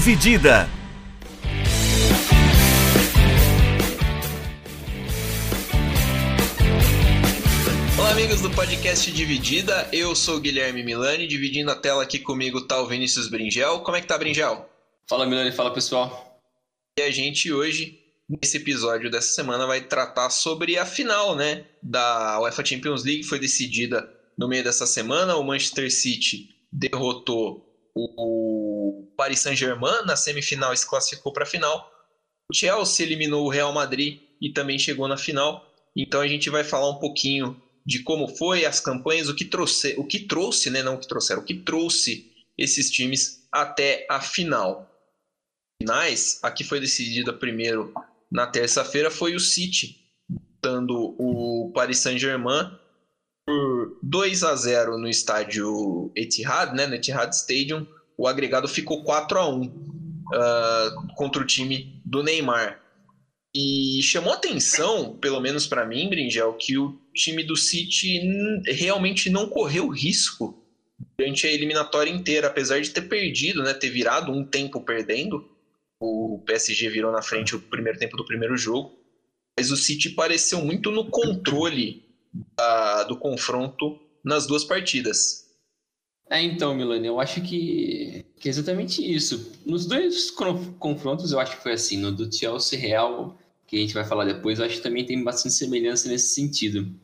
Dividida. Olá, amigos do podcast Dividida. Eu sou o Guilherme Milani, dividindo a tela aqui comigo tá o Vinícius Bringel. Como é que tá, Bringel? Fala, Milani. Fala, pessoal. E a gente hoje, nesse episódio dessa semana, vai tratar sobre a final, né, da UEFA Champions League. Foi decidida no meio dessa semana. O Manchester City derrotou o Paris Saint-Germain na semifinal se classificou para a final. O Chelsea eliminou o Real Madrid e também chegou na final. Então a gente vai falar um pouquinho de como foi as campanhas, o que trouxe, o que trouxe, né, não o que trouxeram, o que trouxe esses times até a final. Finais, a que foi decidida primeiro na terça-feira foi o City, dando o Paris Saint-Germain por 2 a 0 no estádio Etihad, né, no Etihad Stadium. O agregado ficou 4 a 1 uh, contra o time do Neymar. E chamou atenção, pelo menos para mim, Bringel, que o time do City realmente não correu risco durante a eliminatória inteira, apesar de ter perdido, né, ter virado um tempo perdendo. O PSG virou na frente o primeiro tempo do primeiro jogo. Mas o City pareceu muito no controle da, do confronto nas duas partidas. É, então, Milani, eu acho que, que é exatamente isso. Nos dois confrontos, eu acho que foi assim. No do Chelsea Real, que a gente vai falar depois, eu acho que também tem bastante semelhança nesse sentido.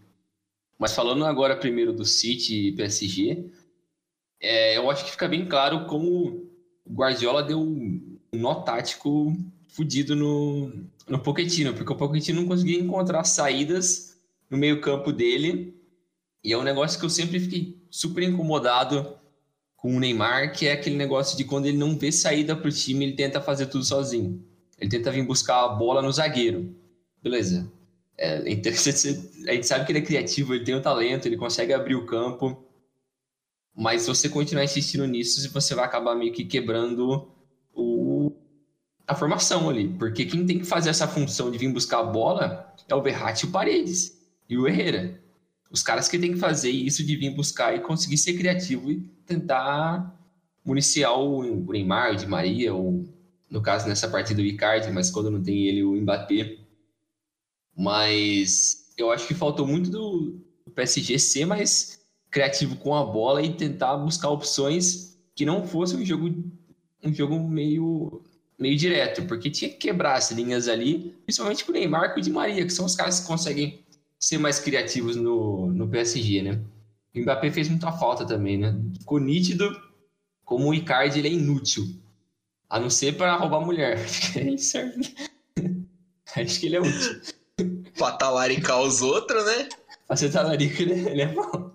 Mas falando agora primeiro do City e PSG, é, eu acho que fica bem claro como o Guardiola deu um nó tático fudido no, no Pochettino, porque o Pochettino não conseguia encontrar saídas no meio-campo dele. E é um negócio que eu sempre fiquei super incomodado com o Neymar, que é aquele negócio de quando ele não vê saída para o time, ele tenta fazer tudo sozinho. Ele tenta vir buscar a bola no zagueiro. Beleza. É, a gente sabe que ele é criativo, ele tem o um talento, ele consegue abrir o campo. Mas se você continuar insistindo nisso, você vai acabar meio que quebrando o, a formação ali. Porque quem tem que fazer essa função de vir buscar a bola é o Verratti e o Paredes e o Herrera. Os caras que têm que fazer isso de vir buscar e conseguir ser criativo e tentar municiar o Neymar, o Di Maria, ou no caso nessa partida o Icardi, mas quando não tem ele, o Mbappé. Mas eu acho que faltou muito do, PSG ser mais criativo com a bola e tentar buscar opções que não fosse um jogo um jogo meio meio direto, porque tinha que quebrar as linhas ali, principalmente com o Neymar e o Di Maria, que são os caras que conseguem ser mais criativos no, no PSG, né? O Mbappé fez muita falta também, né? Ficou nítido como o Icardi ele é inútil. A não ser para roubar mulher. Acho que ele é útil. pra talaricar os outros, né? Pra ser talarico ele, ele é bom.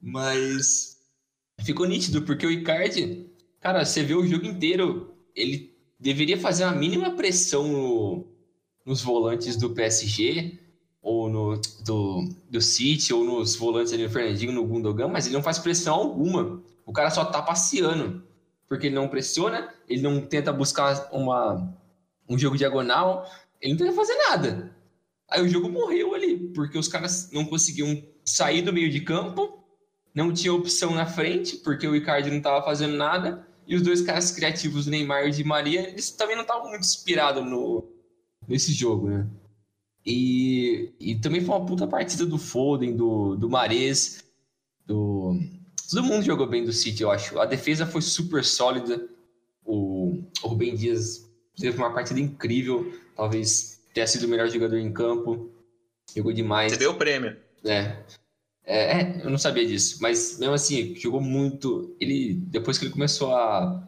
Mas ficou nítido, porque o Icardi, cara, você vê o jogo inteiro, ele deveria fazer uma mínima pressão no, nos volantes do PSG, no do, do City, ou nos volantes ali no Fernandinho, no Gundogan, mas ele não faz pressão alguma. O cara só tá passeando. Porque ele não pressiona, ele não tenta buscar uma, um jogo diagonal, ele não tenta fazer nada. Aí o jogo morreu ali, porque os caras não conseguiam sair do meio de campo, não tinha opção na frente, porque o Icardi não estava fazendo nada, e os dois caras criativos, Neymar e Di Maria, eles também não estavam muito inspirados no, nesse jogo, né? E, e também foi uma puta partida do Foden, do, do Mares, do... Todo mundo jogou bem do City, eu acho. A defesa foi super sólida. O, o Rubem Dias teve uma partida incrível. Talvez tenha sido o melhor jogador em campo. Jogou demais. Recebeu o prêmio. É. é. É, eu não sabia disso. Mas mesmo assim, jogou muito. Ele, depois que ele começou a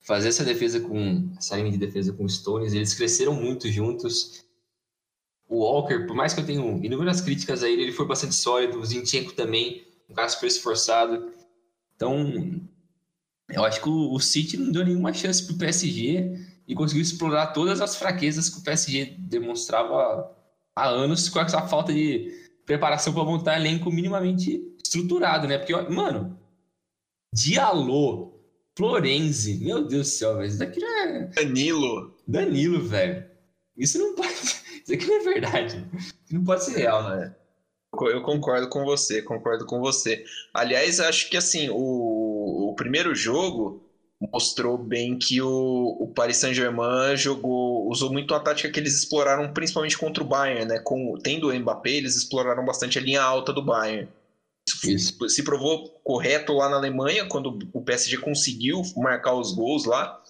fazer essa defesa com. Essa linha de defesa com Stones, eles cresceram muito juntos o Walker, por mais que eu tenha inúmeras críticas a ele, ele foi bastante sólido. O Zinchenko também, um cara super esforçado. Então, eu acho que o, o City não deu nenhuma chance para o PSG e conseguiu explorar todas as fraquezas que o PSG demonstrava há anos com essa falta de preparação para montar elenco minimamente estruturado, né? Porque, mano, Diallo, Florenzi, meu Deus do céu, velho, isso daqui é... Danilo. Danilo, velho. Isso não pode... Isso aqui não é verdade. Não pode ser real, né? Eu concordo com você, concordo com você. Aliás, acho que assim, o, o primeiro jogo mostrou bem que o, o Paris Saint-Germain jogou, usou muito a tática que eles exploraram principalmente contra o Bayern, né? Com, tendo o Mbappé, eles exploraram bastante a linha alta do Bayern. Isso. Se provou correto lá na Alemanha, quando o PSG conseguiu marcar os gols lá,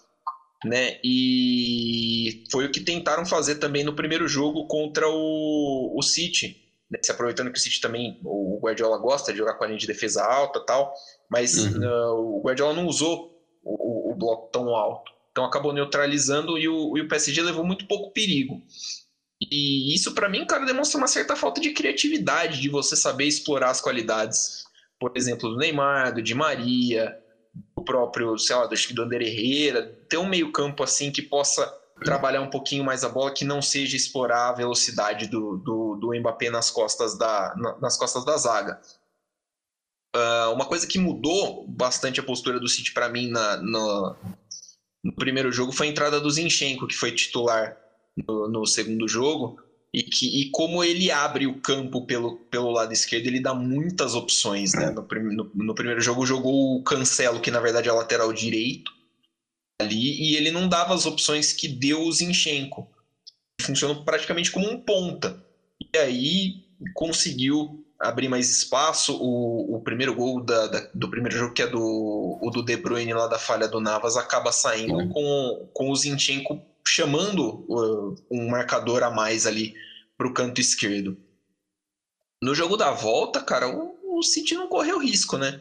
né? E foi o que tentaram fazer também no primeiro jogo contra o, o City. Né? Se aproveitando que o City também, o Guardiola gosta de jogar com a linha de defesa alta tal, mas uhum. uh, o Guardiola não usou o, o, bloco tão alto. Então acabou neutralizando e o, e o PSG levou muito pouco perigo. E isso, para mim, cara, demonstra uma certa falta de criatividade, de você saber explorar as qualidades, por exemplo, do Neymar, do Di Maria, próprio, sei lá, do, do André Herrera, ter um meio-campo assim que possa trabalhar um pouquinho mais a bola, que não seja explorar a velocidade do, do, do Mbappé nas costas da, nas costas da zaga. Uh, uma coisa que mudou bastante a postura do City para mim na, no, no, primeiro jogo foi a entrada do Zinchenko, que foi titular no, no, segundo jogo, e, que, e como ele abre o campo pelo, pelo lado esquerdo, ele dá muitas opções. Né? No, no, no primeiro jogo jogou o Cancelo, que na verdade é lateral direito, ali, e ele não dava as opções que deu o Zinchenko. Funcionou praticamente como um ponta. E aí conseguiu abrir mais espaço. O, o primeiro gol da, da, do primeiro jogo, que é do, o do De Bruyne lá da falha do Navas, acaba saindo com, com o Zinchenko chamando uh, um marcador a mais ali para o canto esquerdo. No jogo da volta, cara, o, o City não correu risco, né?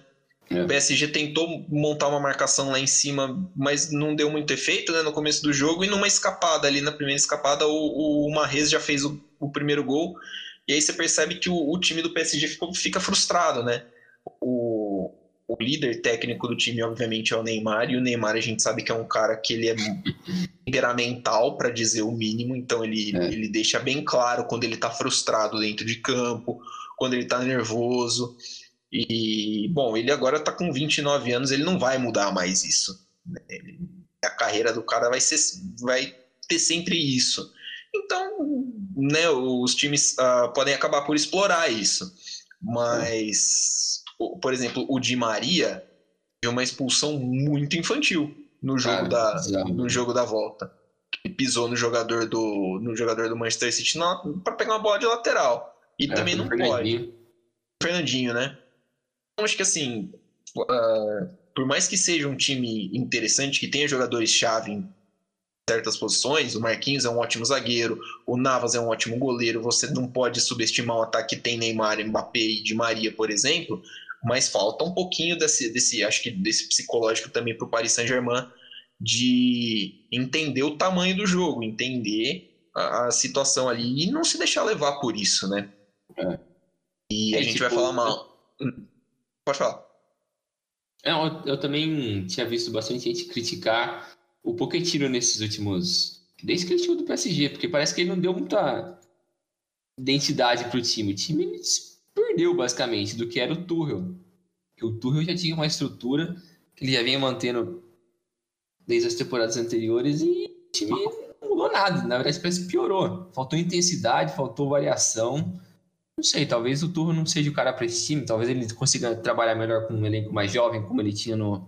É. O PSG tentou montar uma marcação lá em cima, mas não deu muito efeito né, no começo do jogo. E numa escapada ali, na primeira escapada, o, o Marrez já fez o, o primeiro gol. E aí você percebe que o, o time do PSG fica, fica frustrado, né? O, o, líder técnico do time, obviamente, é o Neymar, e o Neymar a gente sabe que é um cara que ele é temperamental, para dizer o mínimo, então ele, é. ele deixa bem claro quando ele tá frustrado dentro de campo, quando ele tá nervoso. E, bom, ele agora tá com 29 anos, ele não vai mudar mais isso. Né? A carreira do cara vai, ser, vai ter sempre isso. Então, né, os times uh, podem acabar por explorar isso. Mas, por exemplo, o Di Maria teve uma expulsão muito infantil no jogo, da, no jogo da volta. Ele pisou no jogador do, no jogador do Manchester City para pegar uma bola de lateral. E é, também não pode. Fernandinho, né? Então, acho que assim, uh, por mais que seja um time interessante, que tenha jogadores-chave certas posições. O Marquinhos é um ótimo zagueiro, o Navas é um ótimo goleiro. Você não pode subestimar o ataque que tem Neymar, Mbappé e Di Maria, por exemplo. Mas falta um pouquinho desse, desse acho que desse psicológico também para o Paris Saint-Germain de entender o tamanho do jogo, entender a, a, situação ali e não se deixar levar por isso, né? É. E é, a gente tipo, vai falar mal. Hum, pode falar. É, eu, eu também tinha visto bastante gente criticar o Pochettino nesses últimos. Desde que ele chegou do PSG, porque parece que ele não deu muita identidade pro time. O time perdeu basicamente do que era o Tuchel. O Tuchel já tinha uma estrutura que ele já vinha mantendo desde as temporadas anteriores e o time não mudou nada. Na verdade, parece que piorou. Faltou intensidade, faltou variação. Não sei, talvez o Tuchel não seja o cara para esse time. Talvez ele consiga trabalhar melhor com um elenco mais jovem, como ele tinha no,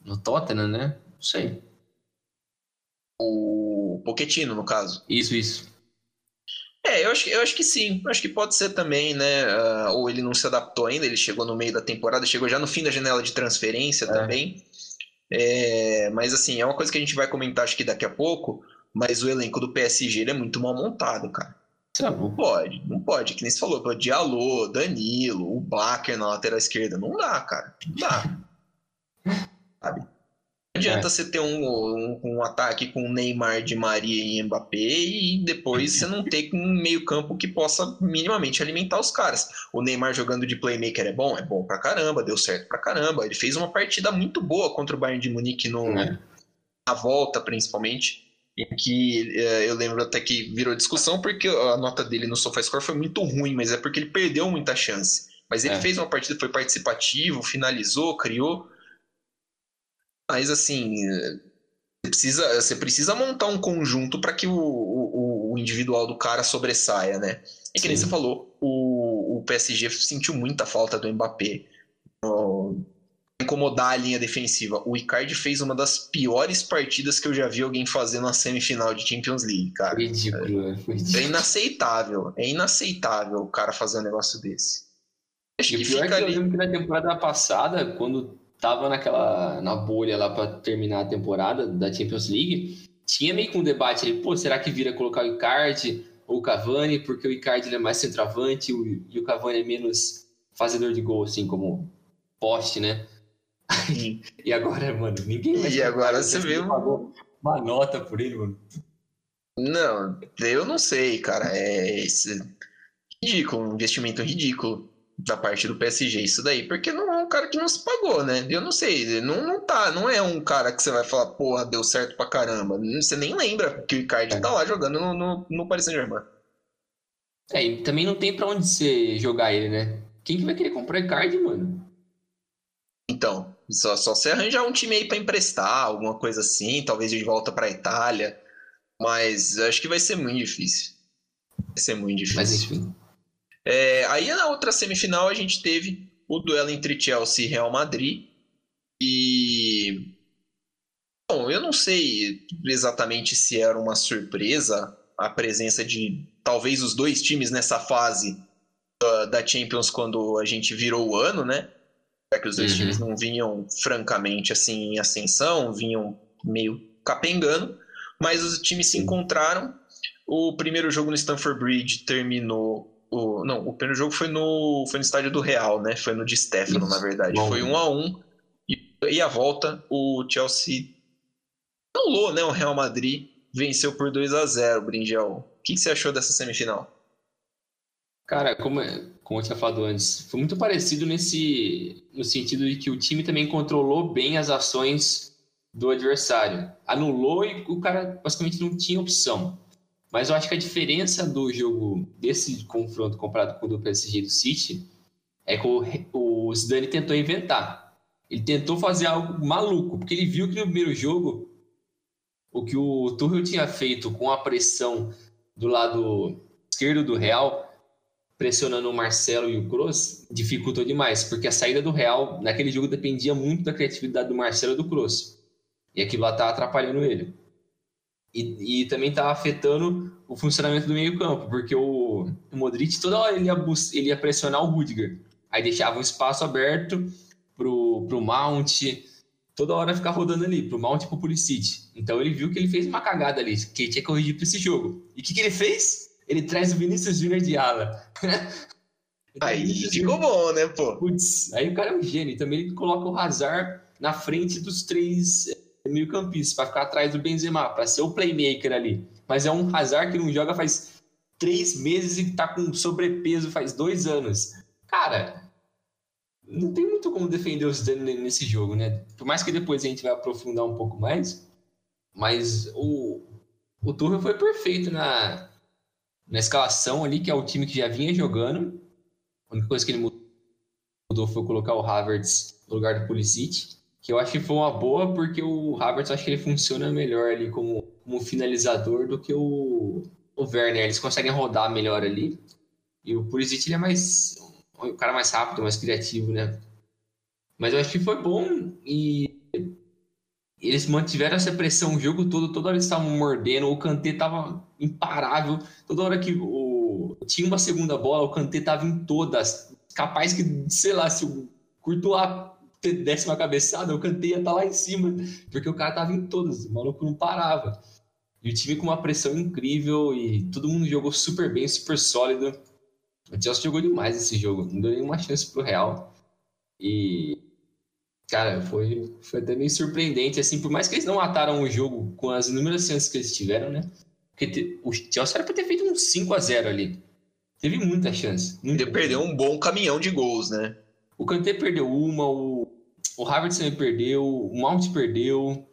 no Tottenham, né? Não sei. O Poquetino, no caso. Isso, isso. É, eu acho, eu acho que sim. Eu acho que pode ser também, né? Uh, ou ele não se adaptou ainda, ele chegou no meio da temporada, chegou já no fim da janela de transferência é. também. É, mas assim, é uma coisa que a gente vai comentar acho que daqui a pouco, mas o elenco do PSG é muito mal montado, cara. Não pode, não pode, que nem você falou, Diallo, Danilo, o Baker na lateral esquerda, não dá, cara, não dá. Sabe? Não adianta é. você ter um, um, um, ataque com Neymar, de Maria e Mbappé e depois você não ter um meio-campo que possa minimamente alimentar os caras. O Neymar jogando de playmaker é bom? É bom pra caramba, deu certo pra caramba. Ele fez uma partida muito boa contra o Bayern de Munique no, é. na volta, principalmente. Em que é, eu lembro até que virou discussão porque a nota dele no SofaScore foi muito ruim, mas é porque ele perdeu muita chance. Mas ele é. fez uma partida, foi participativo, finalizou, criou. Mas assim, você precisa, você precisa montar um conjunto para que o, o, o, individual do cara sobressaia, né? É que nem você falou, o, o PSG sentiu muita falta do Mbappé. incomodar a linha defensiva. O Icardi fez uma das piores partidas que eu já vi alguém fazer na semifinal de Champions League, cara. Ridículo, é, é inaceitável. É inaceitável o cara fazer um negócio desse. Acho e que pior é que ali... eu lembro que na temporada passada, quando tava naquela na bolha lá para terminar a temporada da Champions League, tinha meio que um debate ali, pô, será que vira colocar o Icardi ou o Cavani, porque o Icardi é mais centroavante e o Cavani é menos fazedor de gol, assim, como poste, né? e agora, mano, ninguém vai. E agora você viu. Uma nota por ele, mano. Não, eu não sei, cara. É ridículo, um investimento ridículo da parte do PSG, isso daí, porque não é um cara que não se pagou, né? Eu não sei, não, não tá, não é um cara que você vai falar, porra, deu certo pra caramba. Você nem lembra que o Icardi é. tá lá jogando no, no, no Paris Saint-Germain. É, e também não tem pra onde você jogar ele, né? Quem que vai querer comprar Icardi, mano? Então, só, só você arranjar um time aí pra emprestar, alguma coisa assim, talvez de volta pra Itália. Mas acho que vai ser muito difícil. Vai ser muito difícil. Mas enfim. É, aí na outra semifinal a gente teve o duelo entre Chelsea e Real Madrid. E. Bom, eu não sei exatamente se era uma surpresa a presença de talvez os dois times nessa fase uh, da Champions quando a gente virou o ano, né? Já que os dois uhum. times não vinham francamente assim em ascensão, vinham meio capengando, mas os times se encontraram. O primeiro jogo no Stamford Bridge terminou o, não, o primeiro jogo foi no, foi no estádio do Real, né? Foi no de Stefano, na verdade. Bom. Foi um a um e, e a volta o Chelsea anulou, né? O Real Madrid venceu por 2 a 0 Brinjel. O que, que você achou dessa semifinal? Cara, como, como eu tinha falado antes, foi muito parecido nesse no sentido de que o time também controlou bem as ações do adversário. Anulou e o cara basicamente não tinha opção. Mas eu acho que a diferença do jogo, desse confronto comparado com o do PSG do City, é que o, Zidane tentou inventar. Ele tentou fazer algo maluco, porque ele viu que no primeiro jogo, o que o Tuchel tinha feito com a pressão do lado esquerdo do Real, pressionando o Marcelo e o Kroos, dificultou demais, porque a saída do Real naquele jogo dependia muito da criatividade do Marcelo e do Kroos. E aquilo lá tá atrapalhando ele. E, e também está afetando o funcionamento do meio-campo, porque o, o, Modric toda hora ele ia, ele ia pressionar o Rudiger. Aí deixava um espaço aberto pro, pro Mount, toda hora ficar rodando ali, pro Mount e pro Pulisic. Então ele viu que ele fez uma cagada ali, que ele tinha que corrigir para esse jogo. E o que, que ele fez? Ele traz o Vinícius Júnior de ala. aí ficou bom, né, pô? Putz, aí o cara é um gênio. Também ele coloca o Hazard na frente dos três meio campista, para ficar atrás do Benzema, para ser o playmaker ali. Mas é um Hazard que não joga faz três meses e tá com sobrepeso faz dois anos. Cara, não tem muito como defender os danos nesse jogo, né? Por mais que depois a gente vai aprofundar um pouco mais, mas o, o Tuchel foi perfeito na, na escalação ali, que é o time que já vinha jogando. A única coisa que ele mudou foi colocar o Havertz no lugar do Pulisic que eu acho que foi uma boa, porque o Havertz acho que ele funciona melhor ali como, como finalizador do que o, o Werner. Eles conseguem rodar melhor ali. E o Pulisic ele é mais o cara mais rápido, mais criativo, né? Mas eu acho que foi bom e eles mantiveram essa pressão o jogo todo, toda hora eles estavam mordendo, o Kanté tava imparável, toda hora que o tinha uma segunda bola, o Kanté tava em todas, capaz que, sei lá, se o Courtois desse uma cabeçada, o estar tá lá em cima, porque o cara tava em todas, o maluco não parava. E o time com uma pressão incrível e todo mundo jogou super bem, super sólido. O Chelsea jogou demais esse jogo, não deu nenhuma chance pro Real. E, cara, foi, foi até meio surpreendente, assim, por mais que eles não mataram o jogo com as inúmeras chances que eles tiveram, né? Porque o Chelsea era pra ter feito um 5 a 0 ali. Teve muita chance. Ele perdeu um bom caminhão de gols, né? O Kanté perdeu uma, o o Harvard também perdeu, o Mount perdeu.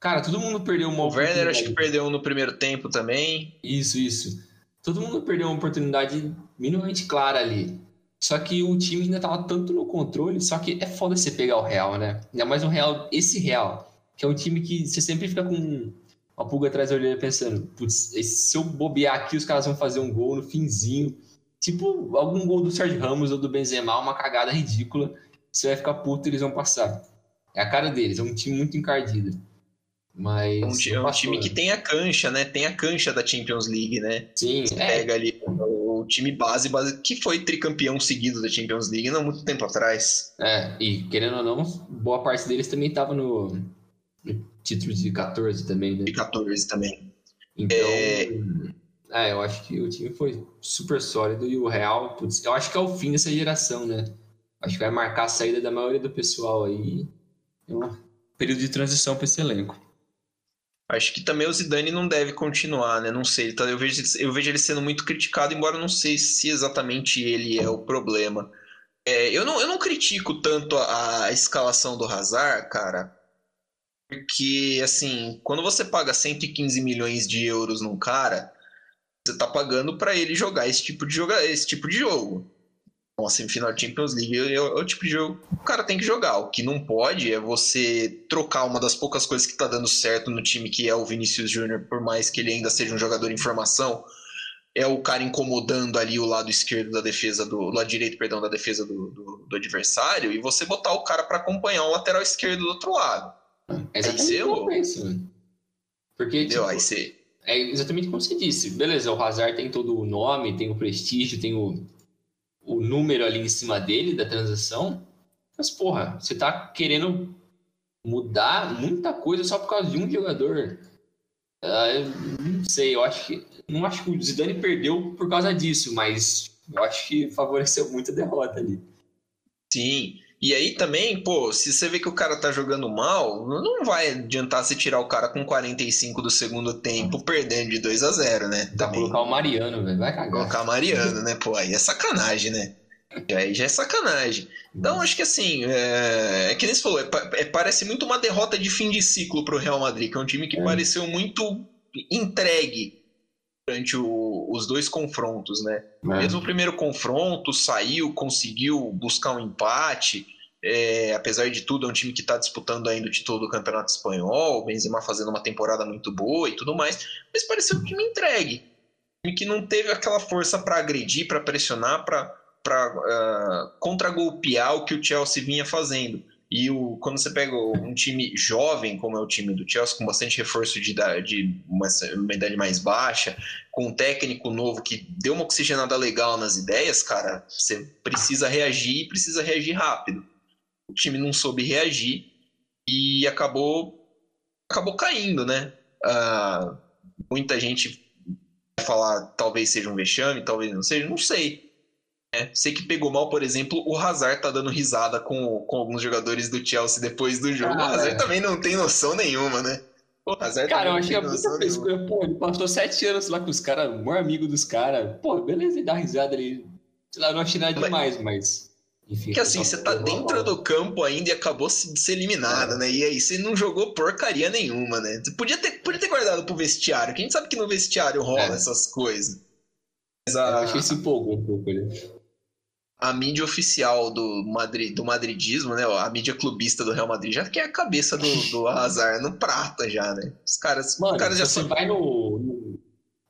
Cara, todo mundo perdeu uma O Werner acho que perdeu no primeiro tempo também. Isso, isso. Todo mundo perdeu uma oportunidade minimamente clara ali. Só que o time ainda tava tanto no controle, só que é foda você pegar o Real, né? Ainda mais o Real, esse Real, que é um time que você sempre fica com uma pulga atrás da orelha pensando, putz, se eu bobear aqui, os caras vão fazer um gol no finzinho. Tipo, algum gol do Sérgio Ramos ou do Benzema, uma cagada ridícula. você vai ficar puto e eles vão passar. É a cara deles, é um time muito encardido. Mas. Um, é um time que tem a cancha, né? Tem a cancha da Champions League, né? Sim, Você é. pega ali o time base, base, que foi tricampeão seguido da Champions League não muito tempo atrás. É, e querendo ou não, boa parte deles também estava no, no, título de 14 também, né? De 14 também. Então. É... é... eu acho que o time foi super sólido e o Real, putz, eu acho que é o fim dessa geração, né? Acho que vai marcar a saída da maioria do pessoal aí. É um período de transição para esse elenco. Acho que também o Zidane não deve continuar, né? Não sei. Tá? Eu, vejo, eu vejo ele sendo muito criticado, embora não sei se exatamente ele é o problema. É, eu, não, eu não critico tanto a, a, escalação do Hazard, cara, porque, assim, quando você paga 115 milhões de euros num cara, você tá pagando para ele jogar esse tipo de, joga, esse tipo de jogo uma semifinal de Champions League é, é, o tipo de jogo que o cara tem que jogar. O que não pode é você trocar uma das poucas coisas que tá dando certo no time, que é o Vinícius Júnior, por mais que ele ainda seja um jogador em formação, é o cara incomodando ali o lado esquerdo da defesa do. lado direito, perdão, da defesa do, do, do adversário, e você botar o cara para acompanhar o lateral esquerdo do outro lado. É exatamente isso. Porque, tipo, aí você... É exatamente como você disse. Beleza, o Hazard tem todo o nome, tem o prestígio, tem o o número ali em cima dele da transação. Mas, porra, você tá querendo mudar muita coisa só por causa de um jogador. Uh, não sei, eu acho que. Não acho que o Zidane perdeu por causa disso, mas eu acho que favoreceu muito a derrota ali. Sim. E aí também, pô, se você vê que o cara tá jogando mal, não vai adiantar se tirar o cara com 45 do segundo tempo, perdendo de 2 a 0 né? Dá também. colocar o Mariano, velho, vai cagar. Colocar o Mariano, né? Pô, aí é sacanagem, né? Aí já é sacanagem. Então, acho que assim, é, é que nem você falou, é, é, parece muito uma derrota de fim de ciclo pro Real Madrid, que é um time que é. pareceu muito entregue durante o, os dois confrontos, né? É. Mesmo o primeiro confronto, saiu, conseguiu buscar um empate. É, apesar de tudo, é um time que está disputando ainda o título do Campeonato Espanhol, o Benzema fazendo uma temporada muito boa e tudo mais, mas pareceu um time entregue, um time que não teve aquela força para agredir, para pressionar, para uh, ah, contragolpear o que o Chelsea vinha fazendo. E o, quando você pega um time jovem, como é o time do Chelsea, com bastante reforço de, de uma, uma idade mais baixa, com um técnico novo que deu uma oxigenada legal nas ideias, cara, você precisa reagir e precisa reagir rápido. O time não soube reagir e acabou, acabou caindo, né? Uh, muita gente vai falar talvez seja um vexame, talvez não seja, não sei. É, sei que pegou mal, por exemplo, o Hazard tá dando risada com, com alguns jogadores do Chelsea depois do jogo. Ah, o Hazard é. também não tem noção nenhuma, né? O Hazard cara, eu achei muita frescura. Pô, ele passou sete anos lá com os caras, o maior amigo dos caras. Pô, beleza, ele dá risada ali. Sei lá, não achei nada demais, mas. Enfim, que assim, você tá dentro do campo ainda e acabou de ser eliminado, é. né? E aí você não jogou porcaria nenhuma, né? Você podia ter, podia ter guardado pro vestiário, que a gente sabe que no vestiário rola é. essas coisas. Mas a... Eu acho que se empolgou um pouco ali a mídia oficial do, Madrid, do madridismo, né? A mídia clubista do Real Madrid já quer a cabeça do, do Hazard no prata já, né? Os caras, Mano, os caras já você vai no, no,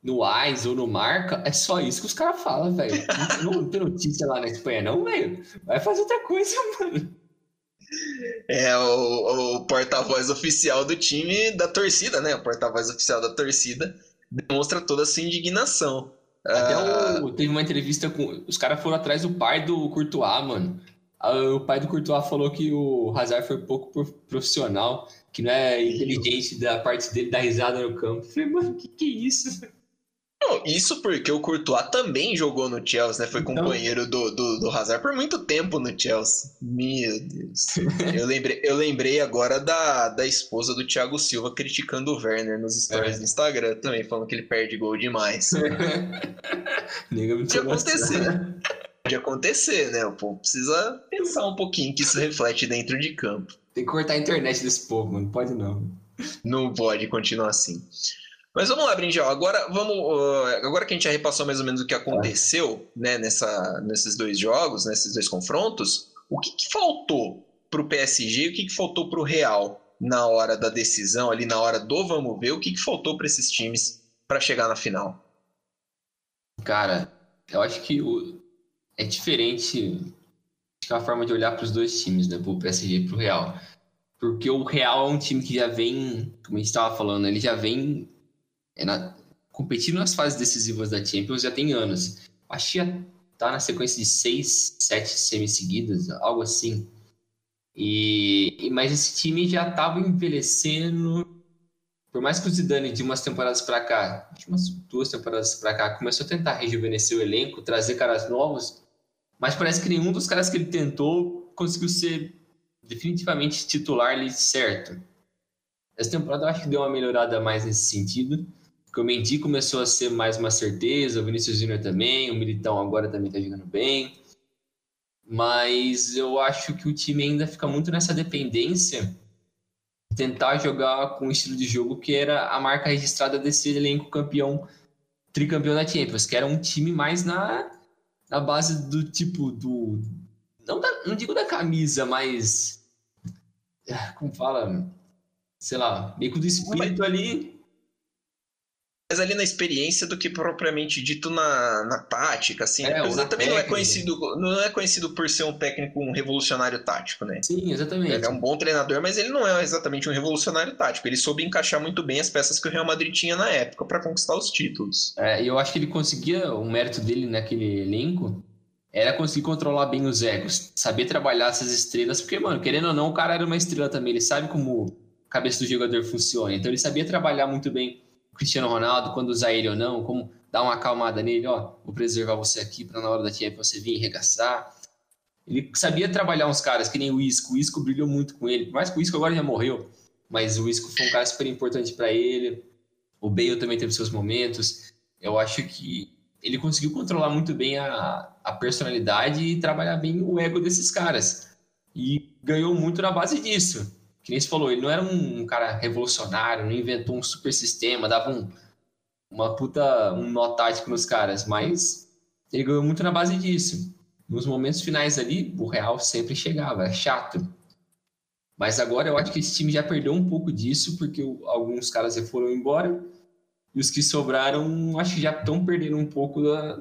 no AIS ou no Marca, é só isso que os caras falam, velho. não, não tem notícia lá na Espanha, não, velho. Vai fazer outra coisa, mano. É o, o porta-voz oficial do time da torcida, né? O porta-voz oficial da torcida demonstra toda a sua indignação. Até o, ah. teve uma entrevista com. Os caras foram atrás do pai do Courtois, mano. O pai do Courtois falou que o Hazard foi pouco profissional, que não é inteligente da parte dele dar risada no campo. Eu falei, mano, que que é isso? Não, isso porque o Courtois também jogou no Chelsea, né? Foi então... companheiro do, do, do, Hazard por muito tempo no Chelsea. Meu Deus. eu, lembrei, eu lembrei agora da, da esposa do Thiago Silva criticando o Werner nos stories é. do Instagram também, falando que ele perde gol demais. Pode acontecer. Pode acontecer, né? O povo precisa pensar um pouquinho que isso reflete dentro de campo. Tem que cortar a internet desse povo, mano. Pode não. Não pode continuar assim. Mas vamos lá, Brinjal. Agora, vamos, agora que a gente já repassou mais ou menos o que aconteceu né, nessa, nesses dois jogos, nesses dois confrontos, o que, que faltou para o PSG o que, que faltou para o Real na hora da decisão, ali na hora do vamos ver, o que, que faltou para esses times para chegar na final? Cara, eu acho que o... é diferente é uma forma de olhar para os dois times, né? Para o PSG e para o Real. Porque o Real é um time que já vem, como a gente estava falando, ele já vem é na, competindo nas fases decisivas da Champions já tem anos. Que já tá na sequência de seis, sete semis seguidas, algo assim. E, mas esse time já estava envelhecendo. Por mais que o Zidane, de umas temporadas para cá, de umas duas temporadas para cá, começou a tentar rejuvenescer o elenco, trazer caras novos, mas parece que nenhum dos caras que ele tentou conseguiu ser definitivamente titular ali certo. Essa temporada eu acho que deu uma melhorada mais nesse sentido, porque o Mendy começou a ser mais uma certeza, o Vinícius Júnior também, o Militão agora também está jogando bem. Mas eu acho que o time ainda fica muito nessa dependência tentar jogar com o estilo de jogo que era a marca registrada desse elenco campeão, tricampeão da Champions, que era um time mais na, na base do tipo do não, da, não digo da camisa, mas ah, como fala, sei lá, meio que do espírito ali mais ali na experiência do que propriamente dito na, na tática, assim. É, o Zé também não é conhecido, não é conhecido por ser um técnico um revolucionário tático, né? Sim, exatamente. Ele é um bom treinador, mas ele não é exatamente um revolucionário tático. Ele soube encaixar muito bem as peças que o Real Madrid tinha na época para conquistar os títulos. É, e eu acho que ele conseguia o mérito dele naquele elenco era conseguir controlar bem os egos, saber trabalhar essas estrelas, porque, mano, querendo ou não, o cara era uma estrela também, ele sabe como a cabeça do jogador funciona, então ele sabia trabalhar muito bem Cristiano Ronaldo, quando usar ele ou não, como dar uma acalmada nele, ó, vou preservar você aqui para na hora da Champions você vir arregaçar. Ele sabia trabalhar uns caras, que nem o Isco. O Isco brilhou muito com ele, por mais que o Isco agora já morreu, mas o Isco foi um cara super importante para ele. O Bale também teve seus momentos. Eu acho que ele conseguiu controlar muito bem a, a personalidade e trabalhar bem o ego desses caras. E ganhou muito na base disso que nem você falou, ele não era um, cara revolucionário, não inventou um super sistema, dava um, uma puta um nó tático nos caras, mas ele ganhou muito na base disso. Nos momentos finais ali, o Real sempre chegava, é chato. Mas agora eu acho que esse time já perdeu um pouco disso, porque alguns caras já foram embora, e os que sobraram, acho que já estão perdendo um pouco da,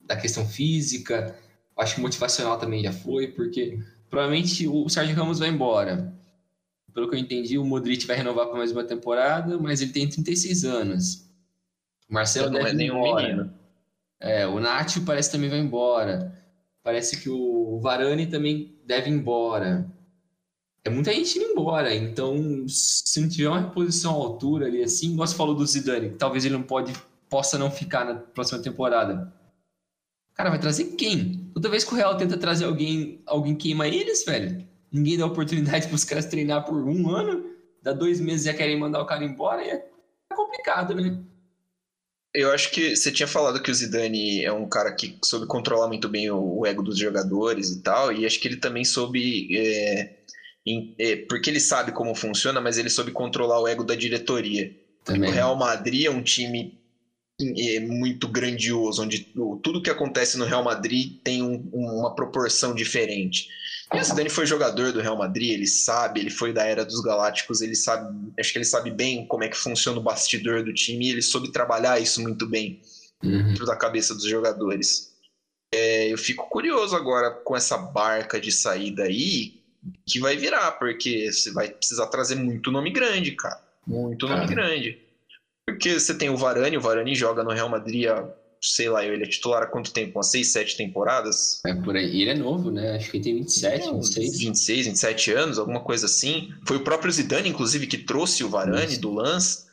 da questão física, acho que motivacional também já foi, porque provavelmente o Sérgio Ramos vai embora pelo que eu entendi, o Modric vai renovar para mais uma temporada, mas ele tem 36 anos. O Marcelo não deve é nenhum embora. menino. É, o Nacho parece também vai embora. Parece que o Varane também deve ir embora. É muita gente indo embora, então se não tiver uma reposição à altura ali assim, igual você falou do Zidane, que talvez ele não pode, possa não ficar na próxima temporada. Cara, vai trazer quem? Toda vez que o Real tenta trazer alguém, alguém queima eles, velho ninguém dá oportunidade para os caras treinar por um ano, dá dois meses e já querem mandar o cara embora, é complicado, né? Eu acho que você tinha falado que o Zidane é um cara que soube controlar muito bem o, ego dos jogadores e tal, e acho que ele também soube. É, em, é, porque ele sabe como funciona, mas ele soube controlar o ego da diretoria. Também. O Real Madrid é um time é, muito grandioso, onde tudo que acontece no Real Madrid tem um, uma proporção diferente. E o Zidane foi jogador do Real Madrid, ele sabe, ele foi da era dos Galácticos, ele sabe, acho que ele sabe bem como é que funciona o bastidor do time e ele soube trabalhar isso muito bem uhum. dentro da cabeça dos jogadores. É, eu fico curioso agora com essa barca de saída aí, que vai virar, porque você vai precisar trazer muito nome grande, cara. Muito nome grande. Porque você tem o Varane, o Varane joga no Real Madrid há sei lá, ele é titular há quanto tempo? Umas 6, 7 temporadas? É por aí. E ele é novo, né? Acho que ele tem 27, é, 26. 26, 27 anos, alguma coisa assim. Foi o próprio Zidane, inclusive, que trouxe o Varane Isso. do Lance.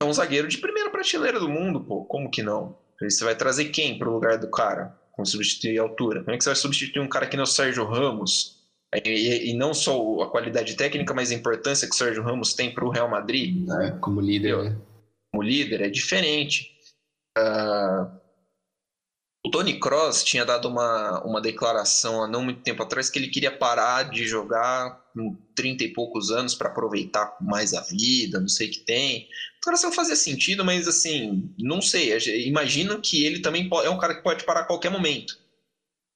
É um zagueiro de primeira prateleira do mundo, pô. Como que não? Você vai trazer quem pro lugar do cara? Como substituir a altura? Como é que você vai substituir um cara que nem o Sérgio Ramos? E, e, não só a qualidade técnica, mas a importância que o Sérgio Ramos tem para o Real Madrid. É, como líder. Né? Como líder, é diferente. Uh, o Tony Cross tinha dado uma, uma declaração há não muito tempo atrás que ele queria parar de jogar com 30 e poucos anos para aproveitar mais a vida, não sei o que tem. A declaração fazia sentido, mas assim, não sei. Imagino que ele também é um cara que pode parar a qualquer momento.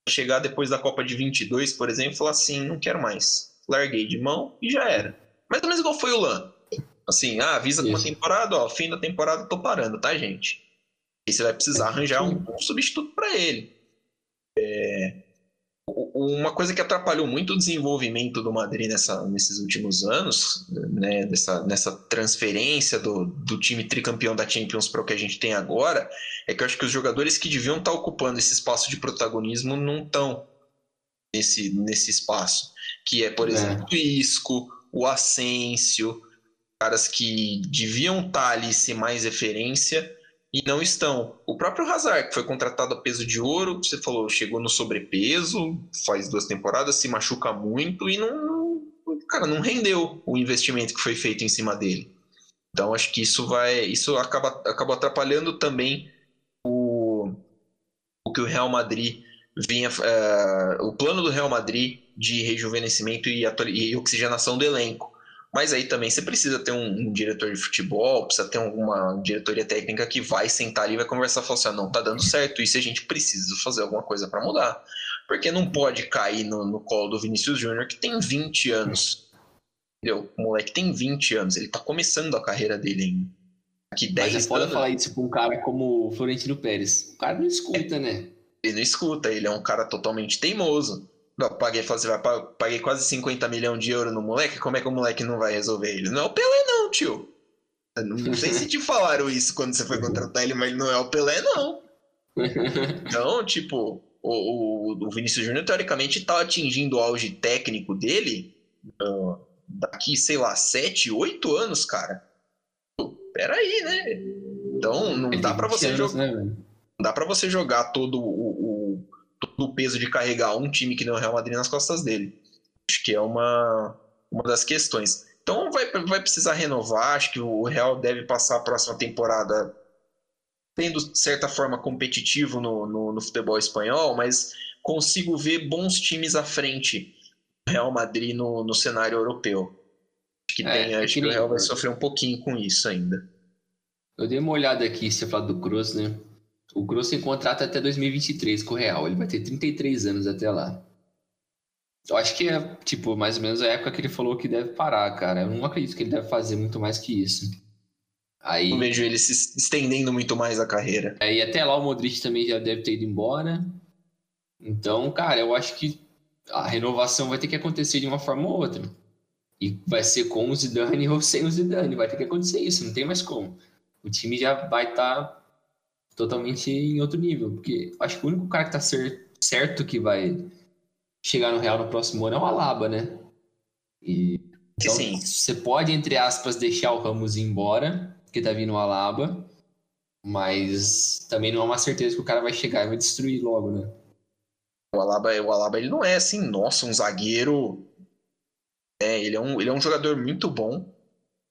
Chegar depois da Copa de 22, por exemplo, e falar assim: não quero mais. Larguei de mão e já era. Mais ou menos igual foi o Lan. Assim, ah, avisa com uma temporada, ó, fim da temporada tô parando, tá, gente? E você vai precisar arranjar um, um substituto para ele. É, uma coisa que atrapalhou muito o desenvolvimento do Madrid nessa, nesses últimos anos, né, dessa, nessa transferência do, do time tricampeão da Champions para o que a gente tem agora, é que eu acho que os jogadores que deviam estar tá ocupando esse espaço de protagonismo não estão nesse, nesse espaço. Que é, por é. exemplo, o Isco, o Asensio, caras que deviam estar tá ali ser mais referência e não estão. O próprio Hazard, que foi contratado a peso de ouro, você falou, chegou no sobrepeso, faz duas temporadas, se machuca muito e não, cara, não rendeu o investimento que foi feito em cima dele. Então acho que isso vai, isso acaba, acaba atrapalhando também o, o que o Real Madrid vinha, uh, o plano do Real Madrid de rejuvenescimento e, e oxigenação do elenco. Mas aí também você precisa ter um, um, diretor de futebol, precisa ter alguma diretoria técnica que vai sentar ali e vai conversar e falar assim: ah, não, tá dando certo isso, a gente precisa fazer alguma coisa para mudar. Porque não pode cair no, no colo do Vinícius Júnior, que tem 20 anos. Entendeu? O moleque tem 20 anos, ele tá começando a carreira dele ainda. Aqui 10 Mas é foda falar isso pra um cara como o Florentino Pérez. O cara não escuta, é, né? Ele não escuta, ele é um cara totalmente teimoso. Não, paguei, você vai, paguei quase 50 milhões de euros no moleque, como é que o moleque não vai resolver ele? Não é o Pelé, não, tio. Não sei se te falaram isso quando você foi contratar ele, mas ele não é o Pelé, não. Então, tipo, o, o, o Vinícius Júnior, teoricamente, tá atingindo o auge técnico dele uh, daqui, sei lá, 7, 8 anos, cara. Peraí, né? Então, não dá para você jogar. Né, não dá para você jogar todo o, todo o peso de carregar um time que não é o Real Madrid nas costas dele. Acho que é uma, uma das questões. Então vai, vai precisar renovar. Acho que o Real deve passar a próxima temporada tendo de certa forma competitivo no, no, no futebol espanhol, mas consigo ver bons times à frente do Real Madrid no, no cenário europeu. Acho que, é, tem, é acho que, o Real vai sofrer um pouquinho com isso ainda. Eu dei uma olhada aqui, você falou do Cruz, né? O Grosso tem contrato até 2023 com o Real. Ele vai ter 33 anos até lá. Eu acho que é, tipo, mais ou menos a época que ele falou que deve parar, cara. Eu não acredito que ele deve fazer muito mais que isso. Aí... Não vejo ele se estendendo muito mais a carreira. É, e até lá o Modric também já deve ter ido embora. Então, cara, eu acho que a renovação vai ter que acontecer de uma forma ou outra. E vai ser com o Zidane ou sem o Zidane. Vai ter que acontecer isso, não tem mais como. O time já vai estar tá totalmente em outro nível. Porque acho que o único cara que tá certo que vai chegar no Real no próximo ano é o Alaba, né? E, então, Sim. você pode, entre aspas, deixar o Ramos ir embora, porque tá vindo o Alaba, mas também não é uma certeza que o cara vai chegar e vai destruir logo, né? O Alaba, o Alaba ele não é assim, nossa, um zagueiro. É, ele é um, ele é um jogador muito bom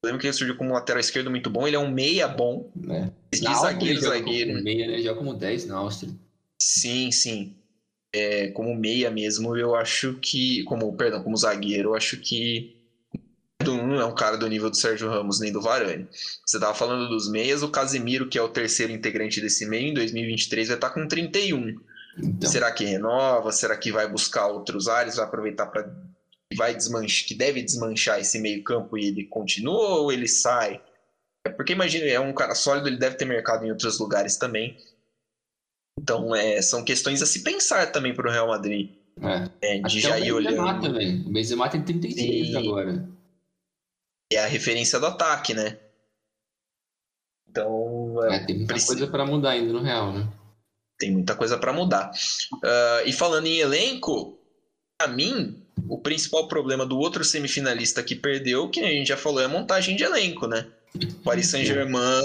lembro que ele surgiu como um lateral esquerdo muito bom. Ele é um meia bom. É. De zagueiro, zagueiro. Como meia, né? Joga como 10 na Áustria. Sim, sim. É, como meia mesmo, eu acho que. Como, perdão, como zagueiro, eu acho que. Não é um cara do nível do Sérgio Ramos nem do Varane. Você estava falando dos meias, o Casemiro, que é o terceiro integrante desse meio, em 2023 vai estar tá com 31. Então. Será que renova? Será que vai buscar outros áreas? Vai aproveitar para vai desmanchar, que deve desmanchar esse meio-campo e ele continua ou ele sai? É porque imagina, é um cara sólido, ele deve ter mercado em outros lugares também. Então, é, são questões a se pensar também para o Real Madrid. É, é de já ir olhando. Também. O Benzema tem 33 e... agora. É a referência do ataque, né? Então, é, tem muita precisa... coisa para mudar ainda no Real, né? Tem muita coisa para mudar. Uh, e falando em elenco, para mim, o principal problema do outro semifinalista que perdeu, que a gente já falou, é a montagem de elenco, né? O Paris Saint-Germain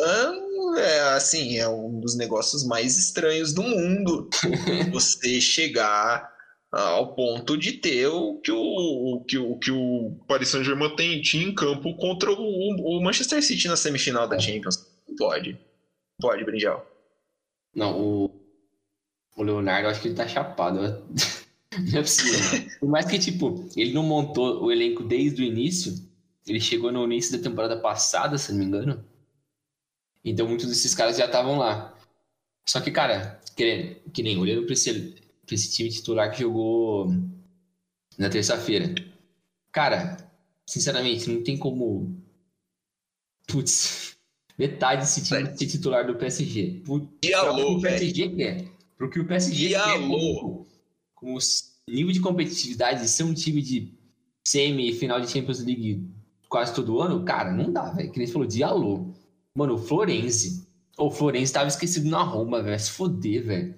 é assim, é um dos negócios mais estranhos do mundo. Você chegar ao ponto de ter o que o, o que o, que o Paris Saint-Germain tem tinha em campo contra o, o, Manchester City na semifinal da Champions. Pode. Pode, Brinjal. Não, o, o Leonardo, acho que ele tá chapado. Não é possível. Por mais que, tipo, ele não montou o elenco desde o início, ele chegou no início da temporada passada, se não me engano. Então muitos desses caras já estavam lá. Só que, cara, que, que nem olhando pra esse, pra esse time titular que jogou na terça-feira. Cara, sinceramente, não tem como. Putz, metade desse time ser titular do PSG. Putz, e alô, o PSG quer. Pro que o PSG e quer. Alô. Como, como nível de competitividade de ser um time de semi-final de Champions League quase todo ano, cara, não dá, velho. Que nem você falou, Diallo. Mano, o Florenzi. O Florenzi tava esquecido na Roma, velho. Se foder, velho.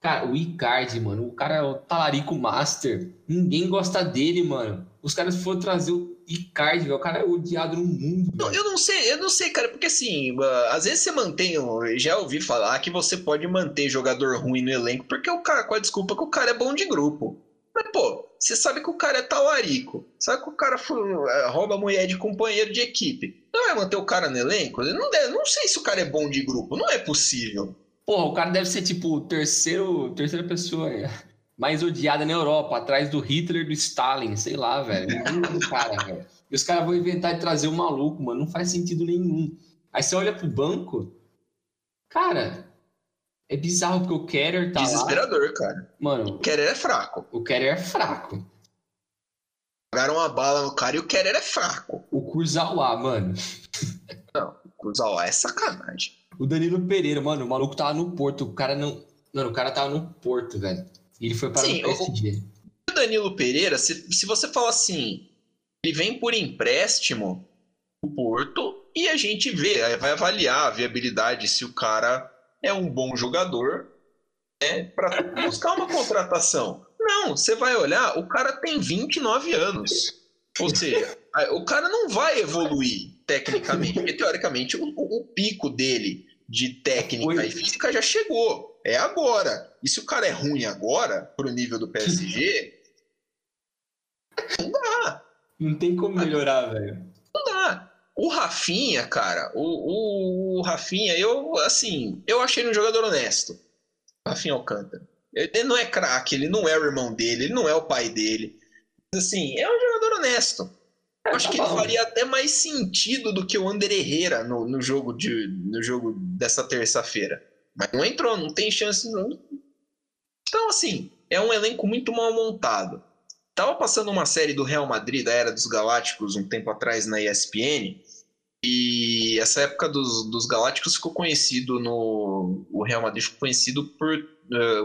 Cara, o Icardi, mano, o cara é o talarico master. Ninguém gosta dele, mano. Os caras foram trazer o Icardi, velho. O cara é odiado no mundo. Não, eu não sei, eu não sei, cara, porque assim, uh, às vezes você mantém, eu já ouvi falar que você pode manter jogador ruim no elenco, porque o cara, com a desculpa que o cara é bom de grupo. Mas, pô, você sabe que o cara é talarico, sabe que o cara uh, rouba mulher de companheiro de equipe. Não vai manter o cara no elenco? Não, deve, não sei se o cara é bom de grupo, não é possível. Porra, o cara deve ser tipo o terceiro, terceira pessoa mais odiada na Europa, atrás do Hitler do Stalin, sei lá, velho. cara, velho. E os caras vão inventar de trazer o um maluco, mano. Não faz sentido nenhum. Aí você olha pro banco, cara, é bizarro porque o Keller tá Desesperador, lá. cara. Mano, o Keller é fraco. O Keller é fraco. Jogaram uma bala no cara e o Keller é fraco. O Kurzawa, mano. Não, o Kurzawa é sacanagem. O Danilo Pereira, mano, o maluco tava no Porto. O cara não. Mano, o cara tava no Porto, velho. E ele foi para Sim, o PSG. O Danilo Pereira, se, se você falar assim, ele vem por empréstimo o Porto e a gente vê, vai avaliar a viabilidade se o cara é um bom jogador né, para buscar uma contratação. Não, você vai olhar, o cara tem 29 anos. Ou seja, o cara não vai evoluir tecnicamente, porque teoricamente o, o, pico dele de técnica e física já chegou. É agora. E se o cara é ruim agora, pro nível do PSG, não dá. Não tem como melhorar, velho. Não dá. O Rafinha, cara, o, o, o Rafinha, eu, assim, eu achei ele um jogador honesto. Rafinha Alcântara. Ele não é craque, ele não é o irmão dele, ele não é o pai dele. Assim, é um jogador honesto. Eu acho que ele faria até mais sentido do que o Ander Herrera no, no, jogo, de, no jogo dessa terça-feira. Mas não entrou, não tem chance. Não. Então, assim, é um elenco muito mal montado. Tava passando uma série do Real Madrid, da Era dos Galácticos, um tempo atrás na ESPN. E essa época dos, dos Galácticos ficou conhecido no. O Real Madrid ficou conhecido por. Uh,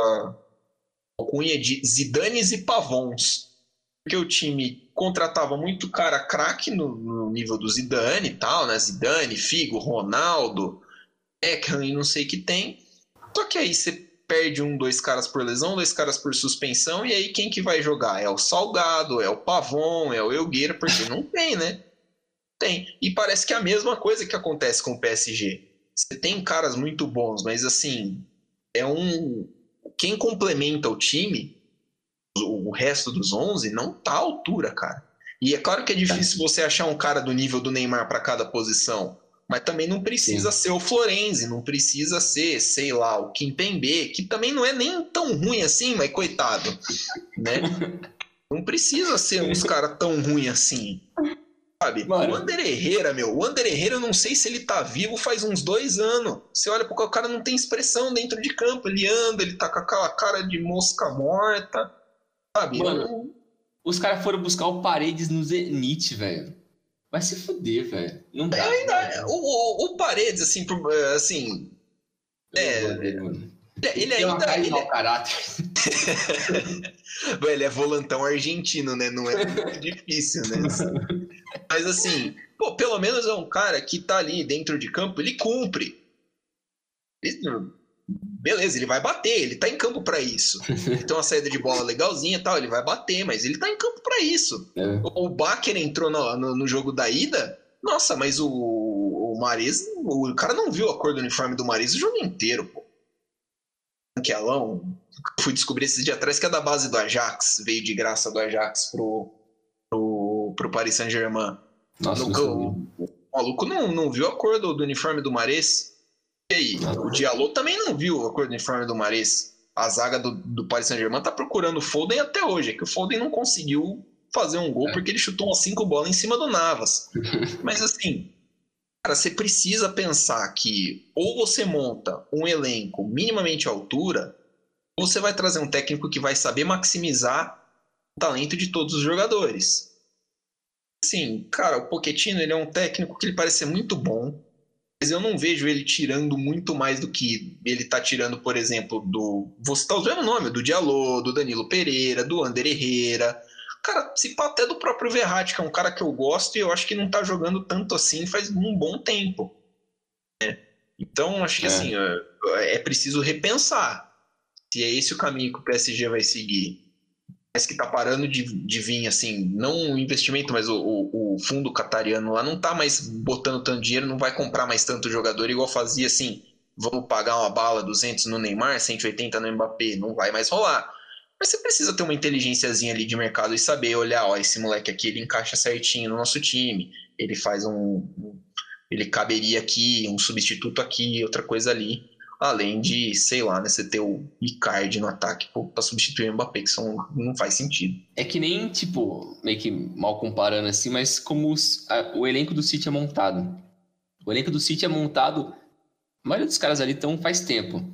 uh, cunha de Zidanes e Pavons. Porque o time contratava muito cara craque no, no, nível do Zidane e tal, né? Zidane, Figo, Ronaldo, Beckham e não sei o que tem. Só que aí você perde um, dois caras por lesão, dois caras por suspensão, e aí quem que vai jogar? É o Salgado, é o Pavon, é o Elgueira, porque não tem, né? Tem. E parece que é a mesma coisa que acontece com o PSG. Você tem caras muito bons, mas assim, é um. Quem complementa o time o resto dos 11 não tá à altura, cara. E é claro que é difícil tá. você achar um cara do nível do Neymar para cada posição, mas também não precisa Sim. ser o Florenzi, não precisa ser, sei lá, o Kimpembe, que também não é nem tão ruim assim, mas coitado, né? Não precisa ser uns caras tão ruim assim. Sabe? Mano. O Ander Herrera, meu, o Ander Herrera, eu não sei se ele tá vivo faz uns dois anos. Você olha porque o cara não tem expressão dentro de campo, ele anda, ele tá com aquela cara de mosca morta. Sabe? Mano, os caras foram buscar o Paredes no Zenit, velho. Vai se fuder, velho. Não dá. É, ainda, o, o, o, Paredes, assim, é, assim. É. Ele, ele ainda. Ele é... caráter. ele é volantão argentino, né? Não é muito difícil, né? Mas assim, pô, pelo menos é um cara que tá ali dentro de campo, ele cumpre. Ele, beleza, ele vai bater, ele tá em campo para isso. Ele tem uma saída de bola legalzinha e tal, ele vai bater, mas ele tá em campo para isso. É. O, o Baker entrou no, no, no, jogo da ida, nossa, mas o, o Mares, o cara não viu a cor do uniforme do Mares o jogo inteiro, pô. Anquelão, fui descobrir esses dias atrás que é da base do Ajax, veio de graça do Ajax pro, pro, pro Paris Saint-Germain. Nossa, o, o, maluco não, não viu a cor do, do uniforme do Mares. E aí, o Diallo também não viu a cor do uniforme do Mares. A zaga do, do Paris Saint-Germain tá procurando o Foden até hoje. É que o Foden não conseguiu fazer um gol é. porque ele chutou umas cinco bolas em cima do Navas. Mas assim, cara, você precisa pensar que ou você monta um elenco minimamente à altura, ou você vai trazer um técnico que vai saber maximizar o talento de todos os jogadores. Sim, cara, o Pochettino ele é um técnico que ele parece ser muito bom, mas eu não vejo ele tirando muito mais do que ele tá tirando, por exemplo, do. Vou citar os mesmos nomes, do Diallo, do Danilo Pereira, do Ander Herrera. Cara, se pá até do próprio Verratti, que é um cara que eu gosto e eu acho que não tá jogando tanto assim faz um bom tempo. É. Então, acho que é. assim, é, é preciso repensar se é esse o caminho que o PSG vai seguir parece que tá parando de, de vir, assim, não o investimento, mas o, o, o, fundo catariano lá não tá mais botando tanto dinheiro, não vai comprar mais tanto jogador igual fazia, assim, vamos pagar uma bala 200 no Neymar, 180 no Mbappé, não vai mais rolar. Mas você precisa ter uma inteligênciazinha ali de mercado e saber olhar, ó, esse moleque aqui, ele encaixa certinho no nosso time, ele faz um... ele caberia aqui, um substituto aqui, outra coisa ali além de, sei lá, né, você ter o Icardi no ataque para substituir o Mbappé, que são, não faz sentido. É que nem, tipo, meio que mal comparando assim, mas como os, a, o elenco do City é montado. O elenco do City é montado, a maioria dos caras ali estão faz tempo.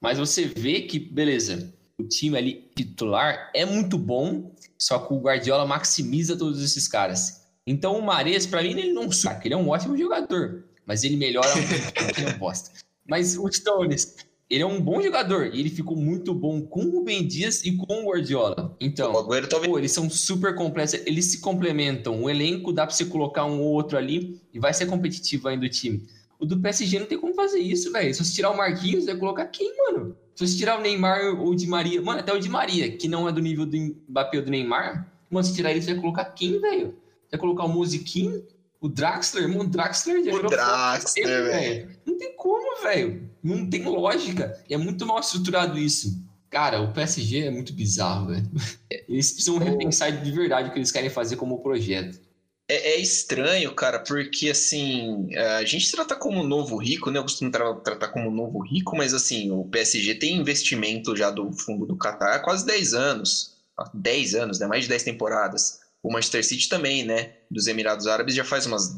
Mas você vê que, beleza, o time ali titular é muito bom, só que o Guardiola maximiza todos esses caras. Então o Mares, para mim, ele não saca, ele é um ótimo jogador, mas ele melhora muito, ele é bosta. Mas o Stones, ele é um bom jogador e ele ficou muito bom com o Ben Dias e com o Guardiola. Então, o Agüero pô, eles são super completos, eles se complementam. O elenco dá para você colocar um ou outro ali e vai ser competitivo ainda o time. O do PSG não tem como fazer isso, velho. Se você tirar o Marquinhos, vai colocar quem, mano? Se você tirar o Neymar ou o Di Maria, mano, até o Di Maria, que não é do nível do Mbappé ou do Neymar, mano, se tirar ele, você vai colocar quem, velho? Você vai colocar o Musiquinho? O Draxler, irmão, o Draxler já O Draxler, velho. Não tem como, velho. Não tem lógica. É muito mal estruturado isso. Cara, o PSG é muito bizarro, velho. Eles precisam repensar de verdade o que eles querem fazer como projeto. É, é, estranho, cara, porque assim, a gente trata como novo rico, né? Eu costumo tra tratar como novo rico, mas assim, o PSG tem investimento já do fundo do Qatar há quase 10 anos. 10 anos, né? Mais de 10 temporadas. O Manchester City também, né? Dos Emirados Árabes já faz umas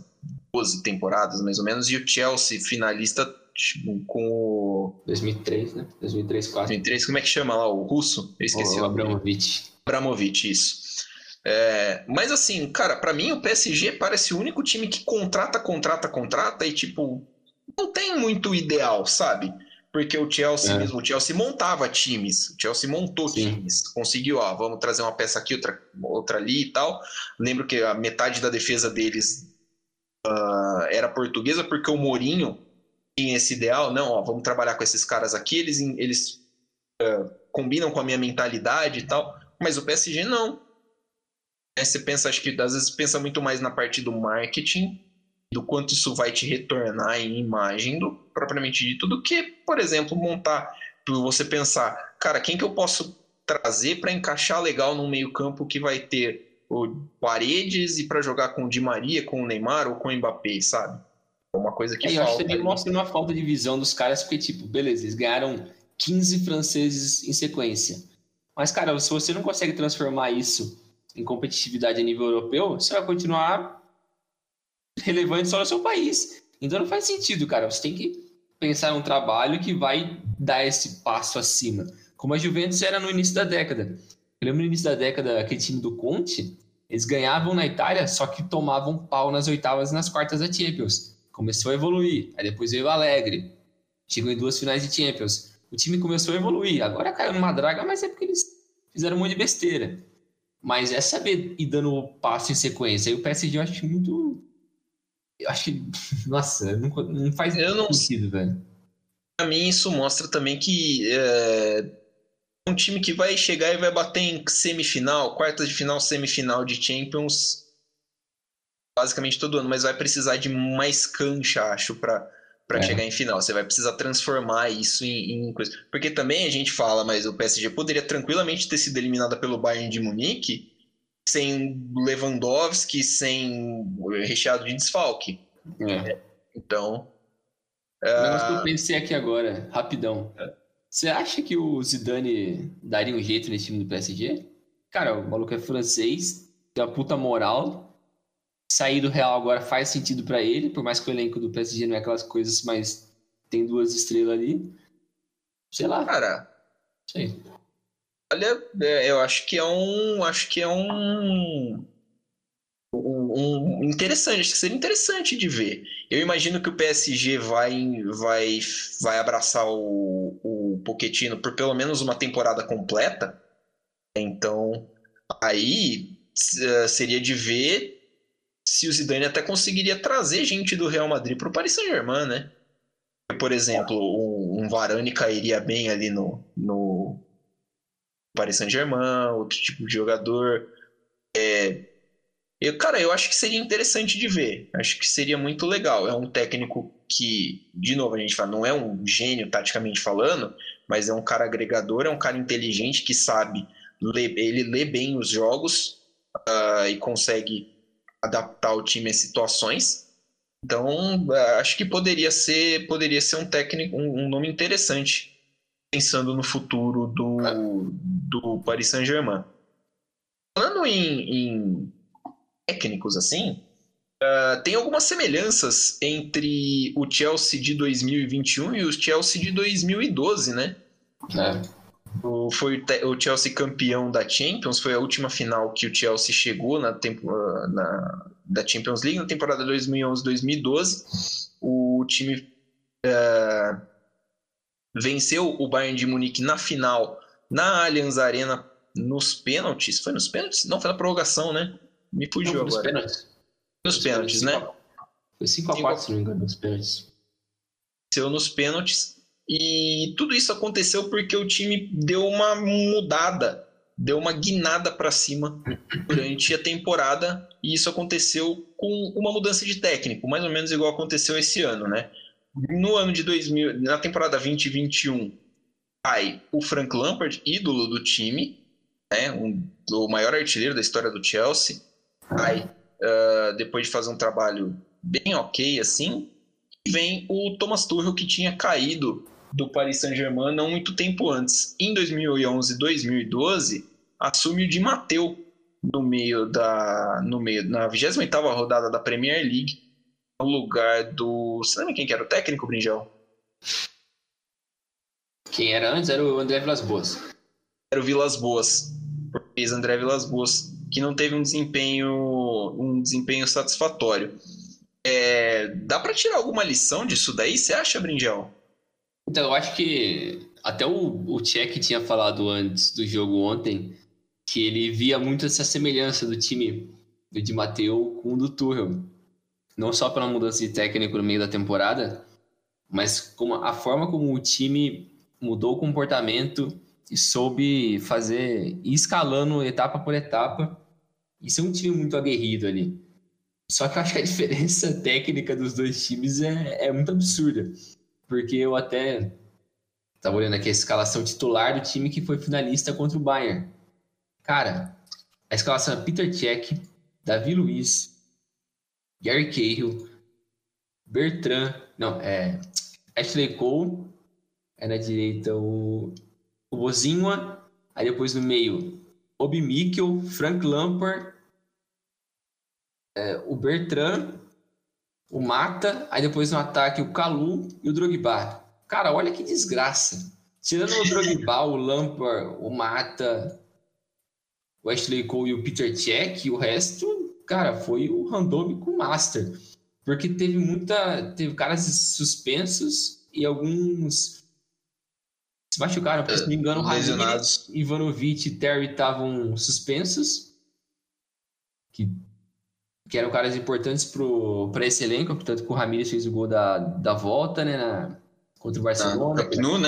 12 temporadas, mais ou menos. E o Chelsea, finalista tipo, com o. 2003, né? 2003, 4. 2003, como é que chama lá? O russo? Eu esqueci. O, Abramovich. Abramovich, isso. É, mas assim, cara, para mim o PSG parece o único time que contrata, contrata, contrata e tipo, não tem muito ideal, sabe? Porque o Chelsea é. mesmo, o Chelsea montava times, o Chelsea montou Sim. times, conseguiu, ó, vamos trazer uma peça aqui, outra, outra ali e tal. Lembro que a metade da defesa deles uh, era portuguesa, porque o Mourinho tinha esse ideal, não, ó, vamos trabalhar com esses caras aqui, eles, eles uh, combinam com a minha mentalidade e tal, mas o PSG não. É, você pensa, acho que às vezes pensa muito mais na parte do marketing do quanto isso vai te retornar em imagem do propriamente dito, do que, por exemplo, montar, você pensar, cara, quem que eu posso trazer para encaixar legal no meio-campo que vai ter o Paredes e para jogar com o Di Maria, com o Neymar ou com o Mbappé, sabe? É uma coisa que é, falta. Eu acho que ele mostra uma falta de visão dos caras, porque, tipo, beleza, eles ganharam 15 franceses em sequência. Mas, cara, se você não consegue transformar isso em competitividade a nível europeu, você vai continuar relevante só no seu país. Então não faz sentido, cara. Você tem que pensar num trabalho que vai dar esse passo acima. Como a Juventus era no início da década. Eu lembro no início da década, aquele time do Conte, eles ganhavam na Itália, só que tomavam pau nas oitavas e nas quartas da Champions. Começou a evoluir. Aí depois veio o Alegre. Chegou em duas finais de Champions. O time começou a evoluir. Agora caiu numa draga, mas é porque eles fizeram um monte de besteira. Mas é saber ir dando passo em sequência. E o PSG eu acho muito eu acho que. Nossa, não, não faz eu não, sentido, velho. Pra mim, isso mostra também que é um time que vai chegar e vai bater em semifinal, quartas de final, semifinal de Champions, basicamente todo ano, mas vai precisar de mais cancha, acho, para para é. chegar em final. Você vai precisar transformar isso em, em, coisa. Porque também a gente fala, mas o PSG poderia tranquilamente ter sido eliminada pelo Bayern de Munique sem Lewandowski, sem recheado de desfalque. É. Então. Mas que eu pensei aqui agora, rapidão. É. Você acha que o Zidane daria um jeito nesse time do PSG? Cara, o maluco é francês, tem uma puta moral. Sair do Real agora faz sentido para ele, por mais que o elenco do PSG não é aquelas coisas, mas tem duas estrelas ali. Sei lá. Cara, sei. Olha, é, eu acho que é um. Acho que é um. um, interessante, acho que seria interessante de ver. Eu imagino que o PSG vai, vai, vai abraçar o, o por pelo menos uma temporada completa. Então, aí eh, seria de ver se o Zidane até conseguiria trazer gente do Real Madrid para o Paris Saint-Germain, né? Por exemplo, um, um Varane cairia bem ali no, no Paris Saint-Germain, outro tipo de jogador. É, eu, cara, eu acho que seria interessante de ver. Acho que seria muito legal. É um técnico que, de novo, a gente fala, não é um gênio taticamente falando, mas é um cara agregador, é um cara inteligente que sabe, ler, ele lê bem os jogos uh, e consegue adaptar o time a situações. Então, uh, acho que poderia ser, poderia ser um técnico, um, um nome interessante pensando no futuro do, do Paris Saint-Germain. Falando em, em técnicos assim, uh, tem algumas semelhanças entre o Chelsea de 2021 e o Chelsea de 2012, né? É. O, foi o Chelsea campeão da Champions, foi a última final que o Chelsea chegou na, tempo, ah, na da Champions League na temporada 2011-2012. O time uh, venceu o Bayern de Munique na final na Allianz Arena nos pênaltis. Foi nos pênaltis? Não, foi na prorrogação, né? Me fugiu não, agora. Nos pênaltis. Nos pênaltis, né? Foi 5x4, se não me engano, nos pênaltis. Venceu nos pênaltis. E tudo isso aconteceu porque o time deu uma mudada, deu uma guinada para cima durante a temporada. E isso aconteceu com uma mudança de técnico, mais ou menos igual aconteceu esse ano, né? No ano de 2000, na temporada 2021, cai o Frank Lampard, ídolo do time, né? Um, o maior artilheiro da história do Chelsea Aí, uh, depois de fazer um trabalho bem ok, assim, vem o Thomas Tuchel, que tinha caído do Paris Saint-Germain não muito tempo antes. Em 2011 2012, assume o Di Matteo no meio da no meio na 28ª rodada da Premier League, no lugar do, você lembra quem que era o técnico, Brinjal? Quem era antes era o André Vilas Boas. Era o Vilas Boas. Fez André Vilas Boas que não teve um desempenho, um desempenho satisfatório. É, dá para tirar alguma lição disso daí? Você acha, Brinjel? Então, eu acho que até o, o Tchek tinha falado antes do jogo ontem que ele via muito essa semelhança do time do Di Matteo com o do Tuchel. Não só pela mudança de técnico no meio da temporada, mas como a forma como o time mudou o comportamento e soube fazer, ir escalando etapa por etapa. Isso é um time muito aguerrido ali. Só que eu acho que a diferença técnica dos dois times é, é muito absurda. Porque eu até estava olhando aqui a escalação titular do time que foi finalista contra o Bayern. Cara, a escalação é Peter Cech, Davi Luiz, Gary Cahill, Bertrand, não, é Ashley Cole, é na direita o o Bozinha, aí depois no meio, Obi Mikkel, Frank Lampard, é, o Bertrand, o Mata, aí depois no ataque o Calu e o Drogba. Cara, olha que desgraça. Tirando o Drogba, o Lampard, o Mata, o Ashley Cole e o Peter Cech, o resto, cara, foi o randômico master. Porque teve muita. Teve caras suspensos e alguns se machucaram, porque, se não me engano, Ramires, Ivanovic e Terry estavam suspensos, que, que eram caras importantes para esse elenco, portanto que o Ramires fez o gol da, da volta, né, na, contra o Barcelona.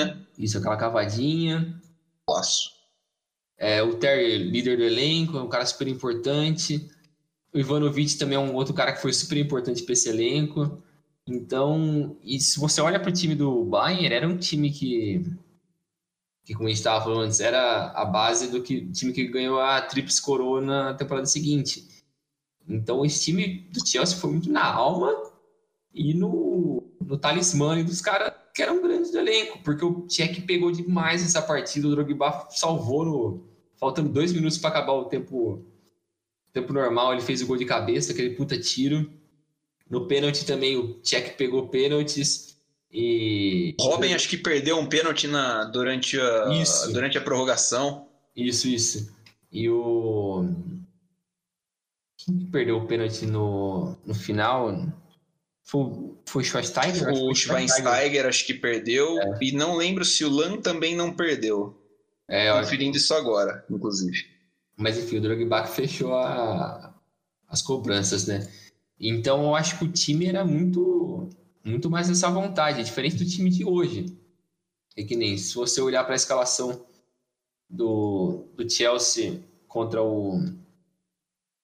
Né? Isso, aquela cavadinha. Posso. É, o Terry, líder do elenco, é um cara super importante. O Ivanovic também é um outro cara que foi super importante para esse elenco. Então, e se você olha para o time do Bayern, era um time que que como a gente estava falando antes, era a base do que, time que ganhou a Trips Coroa na temporada seguinte. Então esse time do Chelsea foi muito na alma e no, no talismã dos caras que eram grandes do elenco, porque o Tchek pegou demais essa partida, o Drogba salvou no, faltando dois minutos para acabar o tempo, tempo normal, ele fez o gol de cabeça, aquele puta tiro. No pênalti também o Tchek pegou pênaltis. E. Robin acho que perdeu um pênalti na, durante, a, isso. durante a prorrogação. Isso, isso. E o. Quem perdeu o pênalti no, no final? Foi, foi Schweinsteiger? O Schweinsteiger acho que perdeu. É. E não lembro se o Lan também não perdeu. É, Conferindo isso agora, inclusive. Mas enfim, o Drogba fechou a, as cobranças, né? Então eu acho que o time era muito, muito mais essa vontade, diferente do time de hoje. É que nem se você olhar para a escalação do, do Chelsea contra o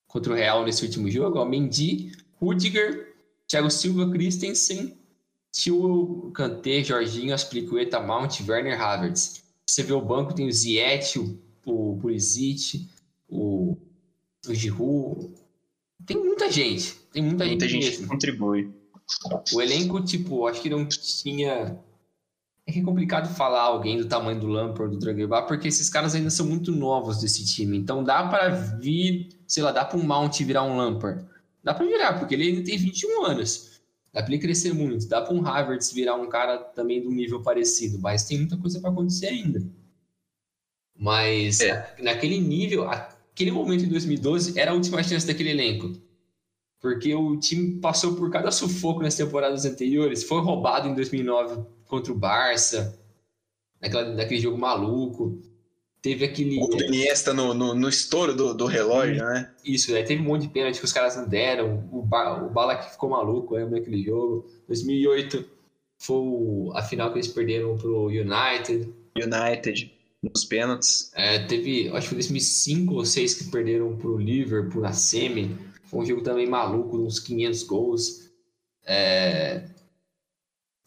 contra o Real nesse último jogo, ó, Mendy, Rudiger, Thiago Silva, Christensen, Tio Kanté, Jorginho, Aspliqueta, Mount, Werner Havertz. Você vê o banco, tem o Ziyech, o, o Pulisic, o, o Giroud. Tem muita gente. Tem muita, muita gente, gente que contribui. O elenco, tipo, acho que não tinha é que é complicado falar alguém do tamanho do Lampard, do Drogba, porque esses caras ainda são muito novos desse time. Então dá para vir, sei lá, dá para um Mount virar um Lampard. Dá para virar, porque ele ainda tem 21 anos. Dá para ele crescer muito. Dá para um Havertz virar um cara também do nível parecido, mas tem muita coisa para acontecer ainda. Mas é. naquele nível, aquele momento em 2012 era a última chance daquele elenco. Porque o time passou por cada sufoco nas temporadas anteriores, foi roubado em 2009 contra o Barça, naquela, naquele jogo maluco. Teve aquele. O Iniesta no, no, no estouro do, do relógio, né? Isso, né? Teve um monte de pênalti que os caras não deram. O, ba, o Bala que ficou maluco, lembra naquele jogo. 2008 foi a final que eles perderam pro United. United, nos pênaltis. É, teve, acho que foi 2005 ou 2006 que perderam pro Liverpool na semi. Foi um jogo também maluco, uns 500 gols. É,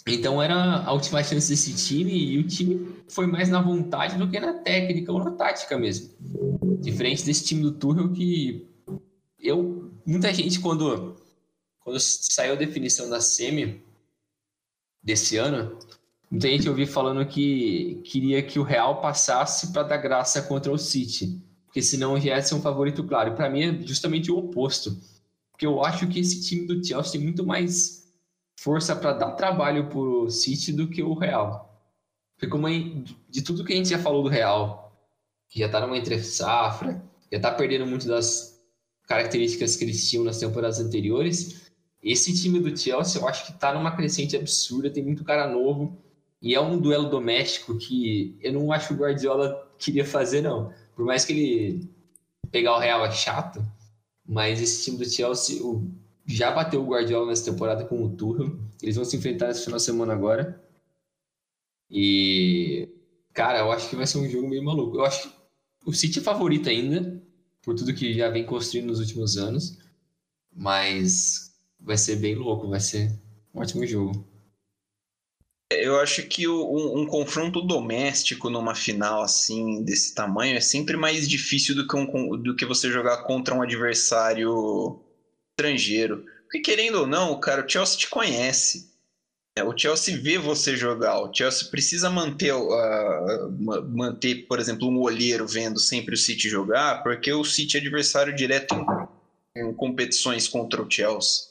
então era a última chance desse time e o time foi mais na vontade do que na técnica ou na tática mesmo. Diferente desse time do Tuchel que eu muita gente quando quando saiu a definição da semi desse ano, muita gente ouvi falando que queria que o Real passasse para dar graça contra o City, porque senão já ia ser um favorito claro. Para mim é justamente o oposto, porque eu acho que esse time do Chelsea tem muito mais força para dar trabalho pro City do que o Real. Porque como de tudo que a gente já falou do Real, que já tá numa entre safra, já tá perdendo muito das características que eles tinham nas temporadas anteriores, esse time do Chelsea eu acho que tá numa crescente absurda, tem muito cara novo, e é um duelo doméstico que eu não acho que o Guardiola queria fazer, não. Por mais que ele pegar o Real é chato, mas esse time do Chelsea, o já bateu o Guardiola nessa temporada com o Tuchel. Eles vão se enfrentar esse final de semana agora. E, cara, eu acho que vai ser um jogo meio maluco. Eu acho que o City é favorito ainda, por tudo que já vem construindo nos últimos anos. Mas vai ser bem louco, vai ser um ótimo jogo. Eu acho que um, um, confronto doméstico numa final assim desse tamanho é sempre mais difícil do que, um, do que você jogar contra um adversário estrangeiro. Porque querendo ou não, cara, o Chelsea te conhece. É, o Chelsea vê você jogar. O Chelsea precisa manter, uh, manter, por exemplo, um olheiro vendo sempre o City jogar, porque o City é adversário direto em, em competições contra o Chelsea.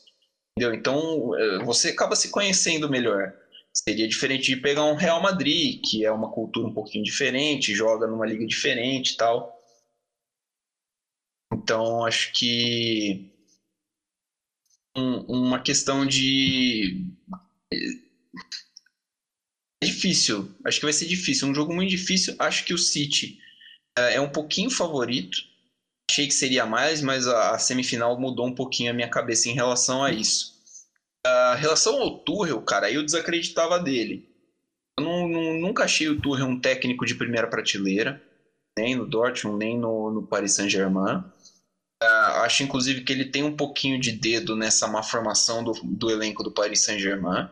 Entendeu? Então é, você acaba se conhecendo melhor. Seria diferente de pegar um Real Madrid, que é uma cultura um pouquinho diferente, joga numa liga diferente e tal. Então acho que um, uma questão de. É difícil. Acho que vai ser difícil. Um jogo muito difícil. Acho que o City é, é um pouquinho favorito. Achei que seria mais, mas a, a semifinal mudou um pouquinho a minha cabeça em relação a isso. A relação ao Tuchel, cara, eu desacreditava dele. Eu não, não, nunca achei o Tuchel um técnico de primeira prateleira, nem no Dortmund, nem no, no Paris Saint-Germain. Uh, acho, inclusive, que ele tem um pouquinho de dedo nessa má formação do, do elenco do Paris Saint-Germain.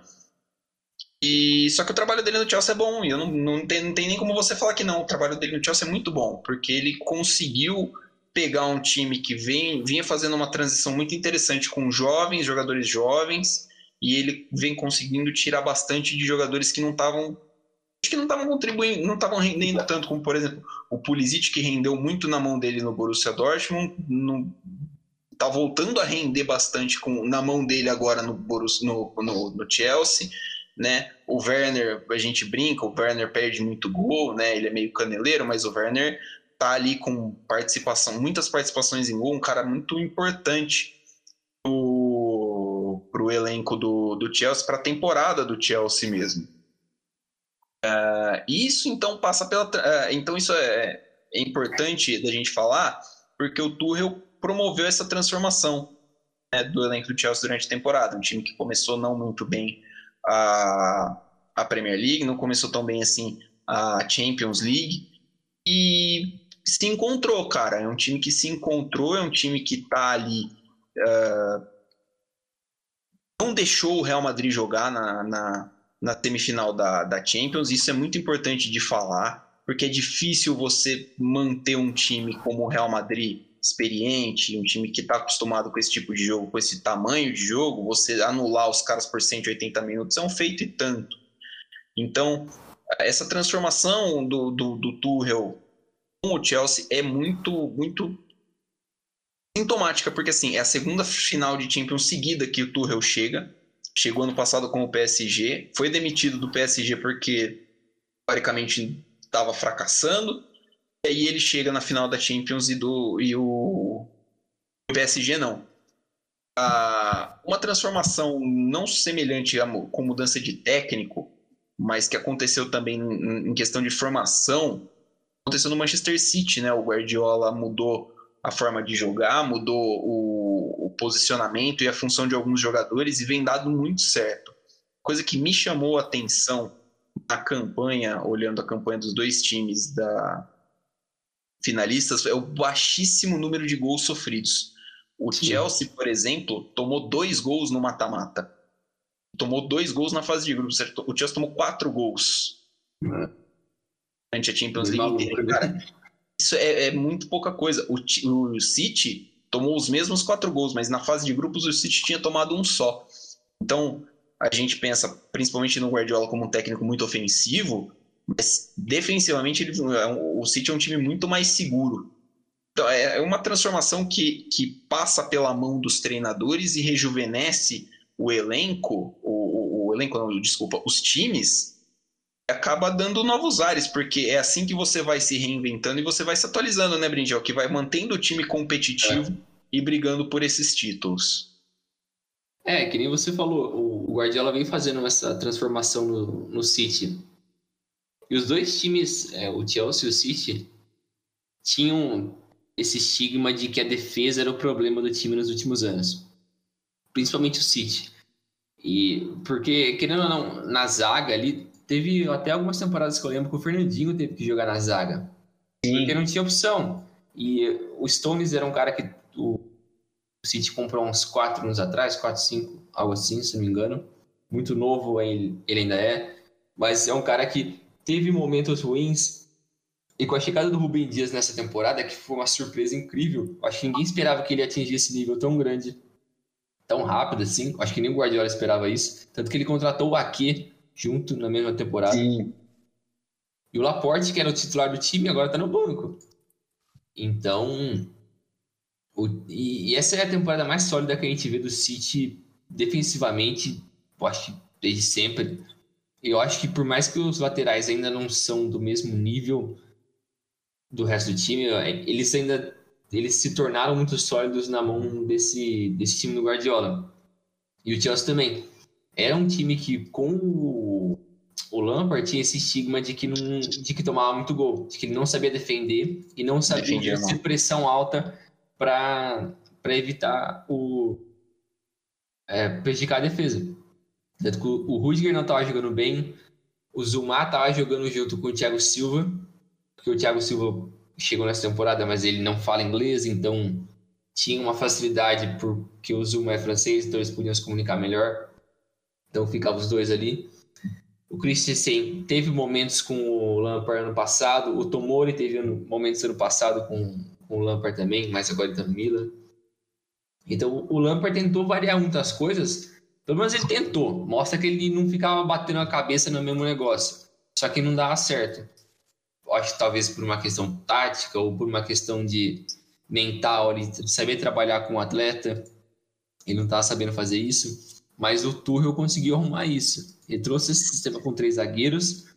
E só que o trabalho dele no Chelsea é bom, e eu não, não, tem, não tem nem como você falar que não. O trabalho dele no Chelsea é muito bom, porque ele conseguiu pegar um time que vem, vinha fazendo uma transição muito interessante com jovens, jogadores jovens, e ele vem conseguindo tirar bastante de jogadores que não estavam que não estavam contribuindo, não estavam rendendo tanto como, por exemplo, o Pulisic, que rendeu muito na mão dele no Borussia Dortmund, não, tá voltando a render bastante com, na mão dele agora no, Borussia, no, no, no, Chelsea, né? O Werner, a gente brinca, o Werner perde muito gol, né? Ele é meio caneleiro, mas o Werner tá ali com participação, muitas participações em gol, um cara muito importante pro, pro elenco do, do Chelsea, para a temporada do Chelsea mesmo. Uh, isso então passa pela. Uh, então isso é, é importante da gente falar, porque o Tuchel promoveu essa transformação né, do elenco do Chelsea durante a temporada. Um time que começou não muito bem a, a Premier League, não começou tão bem assim a Champions League. E se encontrou, cara. É um time que se encontrou, é um time que tá ali. Uh, não deixou o Real Madrid jogar na, na, na semifinal da, da Champions. Isso é muito importante de falar, porque é difícil você manter um time como o Real Madrid experiente, um time que está acostumado com esse tipo de jogo, com esse tamanho de jogo, você anular os caras por 180 minutos é um feito e tanto. Então, essa transformação do, do, do Tuchel com o Chelsea é muito, muito sintomática, porque assim, é a segunda final de Champions seguida que o Tuchel chega. Chegou ano passado com o PSG, foi demitido do PSG porque teoricamente estava fracassando. E aí ele chega na final da Champions e, do, e o, o PSG não. Uma transformação não semelhante a, com mudança de técnico, mas que aconteceu também em, em questão de formação, aconteceu no Manchester City, né? O Guardiola mudou a forma de jogar, mudou o, o, posicionamento e a função de alguns jogadores e vem dado muito certo. Coisa que me chamou a atenção na campanha, olhando a campanha dos dois times da finalistas, é o baixíssimo número de gols sofridos. O Sim. Chelsea, por exemplo, tomou dois gols no mata-mata. Tomou dois gols na fase de grupos. O Chelsea tomou quatro gols. É durante a Champions League? Cara, isso é, é, muito pouca coisa. O, o City tomou os mesmos quatro gols, mas na fase de grupos o City tinha tomado um só. Então, a gente pensa principalmente no Guardiola como um técnico muito ofensivo, mas defensivamente ele, é o City é um time muito mais seguro. Então, é, é uma transformação que, que passa pela mão dos treinadores e rejuvenesce o elenco, o, o, o elenco, não, desculpa, os times acaba dando novos ares, porque é assim que você vai se reinventando e você vai se atualizando, né, Brindel? Que vai mantendo o time competitivo é. e brigando por esses títulos. É, que nem você falou, o Guardiola vem fazendo essa transformação no, no City. E os dois times, é, o Chelsea e o City, tinham esse estigma de que a defesa era o problema do time nos últimos anos. Principalmente o City. E porque, querendo ou não, na zaga ali, Teve até algumas temporadas que eu lembro que o Fernandinho teve que jogar na zaga. Sim. Porque não tinha opção. E o Stones era um cara que o City comprou uns 4 anos atrás, 4, 5, algo assim, se não me engano. Muito novo ele, ainda é. Mas é um cara que teve momentos ruins. E com a chegada do Rubem Dias nessa temporada, que foi uma surpresa incrível, acho que ninguém esperava que ele atingisse esse nível tão grande, tão rápido assim. Acho que nem o Guardiola esperava isso. Tanto que ele contratou o Ake junto na mesma temporada. Sim. E o Laporte, que era o titular do time, agora está no banco. Então, o, e, e, essa é a temporada mais sólida que a gente vê do City defensivamente, eu acho que desde sempre. Eu acho que por mais que os laterais ainda não são do mesmo nível do resto do time, eles ainda eles se tornaram muito sólidos na mão desse, desse time do Guardiola. E o Chelsea também era um time que, com o, o Lampard, tinha esse estigma de que, não, de que tomava muito gol, de que ele não sabia defender e não sabia exercer pressão alta para evitar o é, prejudicar a defesa. Tanto que o, o Rudiger não estava jogando bem, o Zuma estava jogando junto com o Thiago Silva, porque o Thiago Silva chegou nessa temporada, mas ele não fala inglês, então tinha uma facilidade porque o Zuma é francês, então eles podiam se comunicar melhor. Então ficavam os dois ali. O Christensen teve momentos com o Lampard ano passado, o Tomori teve momentos ano passado com, com o Lampard também, mas agora ele tá no Milan. Então o Lampard tentou variar muitas coisas, pelo menos ele tentou. Mostra que ele não ficava batendo a cabeça no mesmo negócio. Só que não dava certo. Acho que talvez por uma questão tática ou por uma questão de mental, de saber trabalhar com o atleta. Ele não estava sabendo fazer isso. Mas o Tuchel conseguiu arrumar isso. Ele trouxe esse sistema com três zagueiros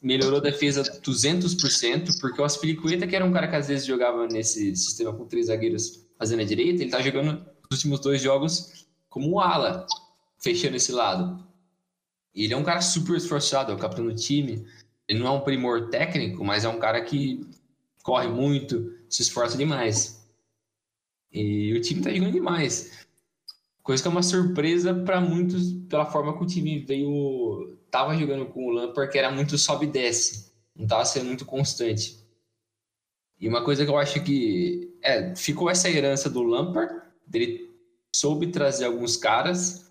melhorou a defesa 200%, porque o Aspilicueta, que era um cara que às vezes jogava nesse sistema com três zagueiros fazendo a direita, ele tá jogando nos últimos dois jogos como ala, fechando esse lado. E ele é um cara super esforçado, é o capitão do time. Ele não é um primor técnico, mas é um cara que corre muito, se esforça demais. E o time tá jogando demais. Coisa que é uma surpresa para muitos pela forma que o time veio. Tava jogando com o Lampard, que era muito sobe e desce. Não tava sendo muito constante. E uma coisa que eu acho que. É, ficou essa herança do Lampard, dele soube trazer alguns caras,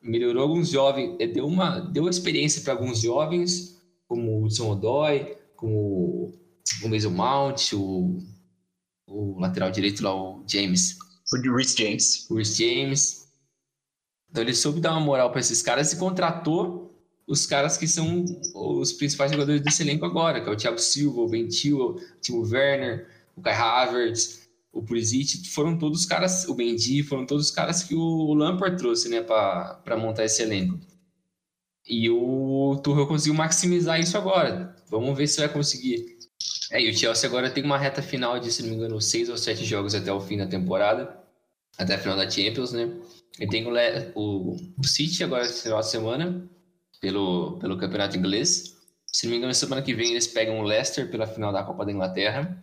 melhorou alguns jovens, é, deu uma deu experiência para alguns jovens, como o Hudson Odoi, como o Mason Mount, o, o lateral direito lá, o James. O Rhys James. O Rhys James. Então ele soube dar uma moral para esses caras e contratou os caras que são os principais jogadores desse elenco agora, que é o Thiago Silva, o Ben Chilwell, o Timo Werner, o Kai Havertz, o Pulisic, foram todos os caras, o Mendy, foram todos os caras que o Lampard trouxe, né, para montar esse elenco. E o Tuchel conseguiu maximizar isso agora. Vamos ver se vai conseguir. É, e o Chelsea agora tem uma reta final de, se não me engano, seis ou sete jogos até o fim da temporada, até a final da Champions, né? Ele tem o, o, o City agora esse final de semana, pelo, pelo campeonato inglês. Se não me engano, semana que vem eles pegam o Leicester pela final da Copa da Inglaterra.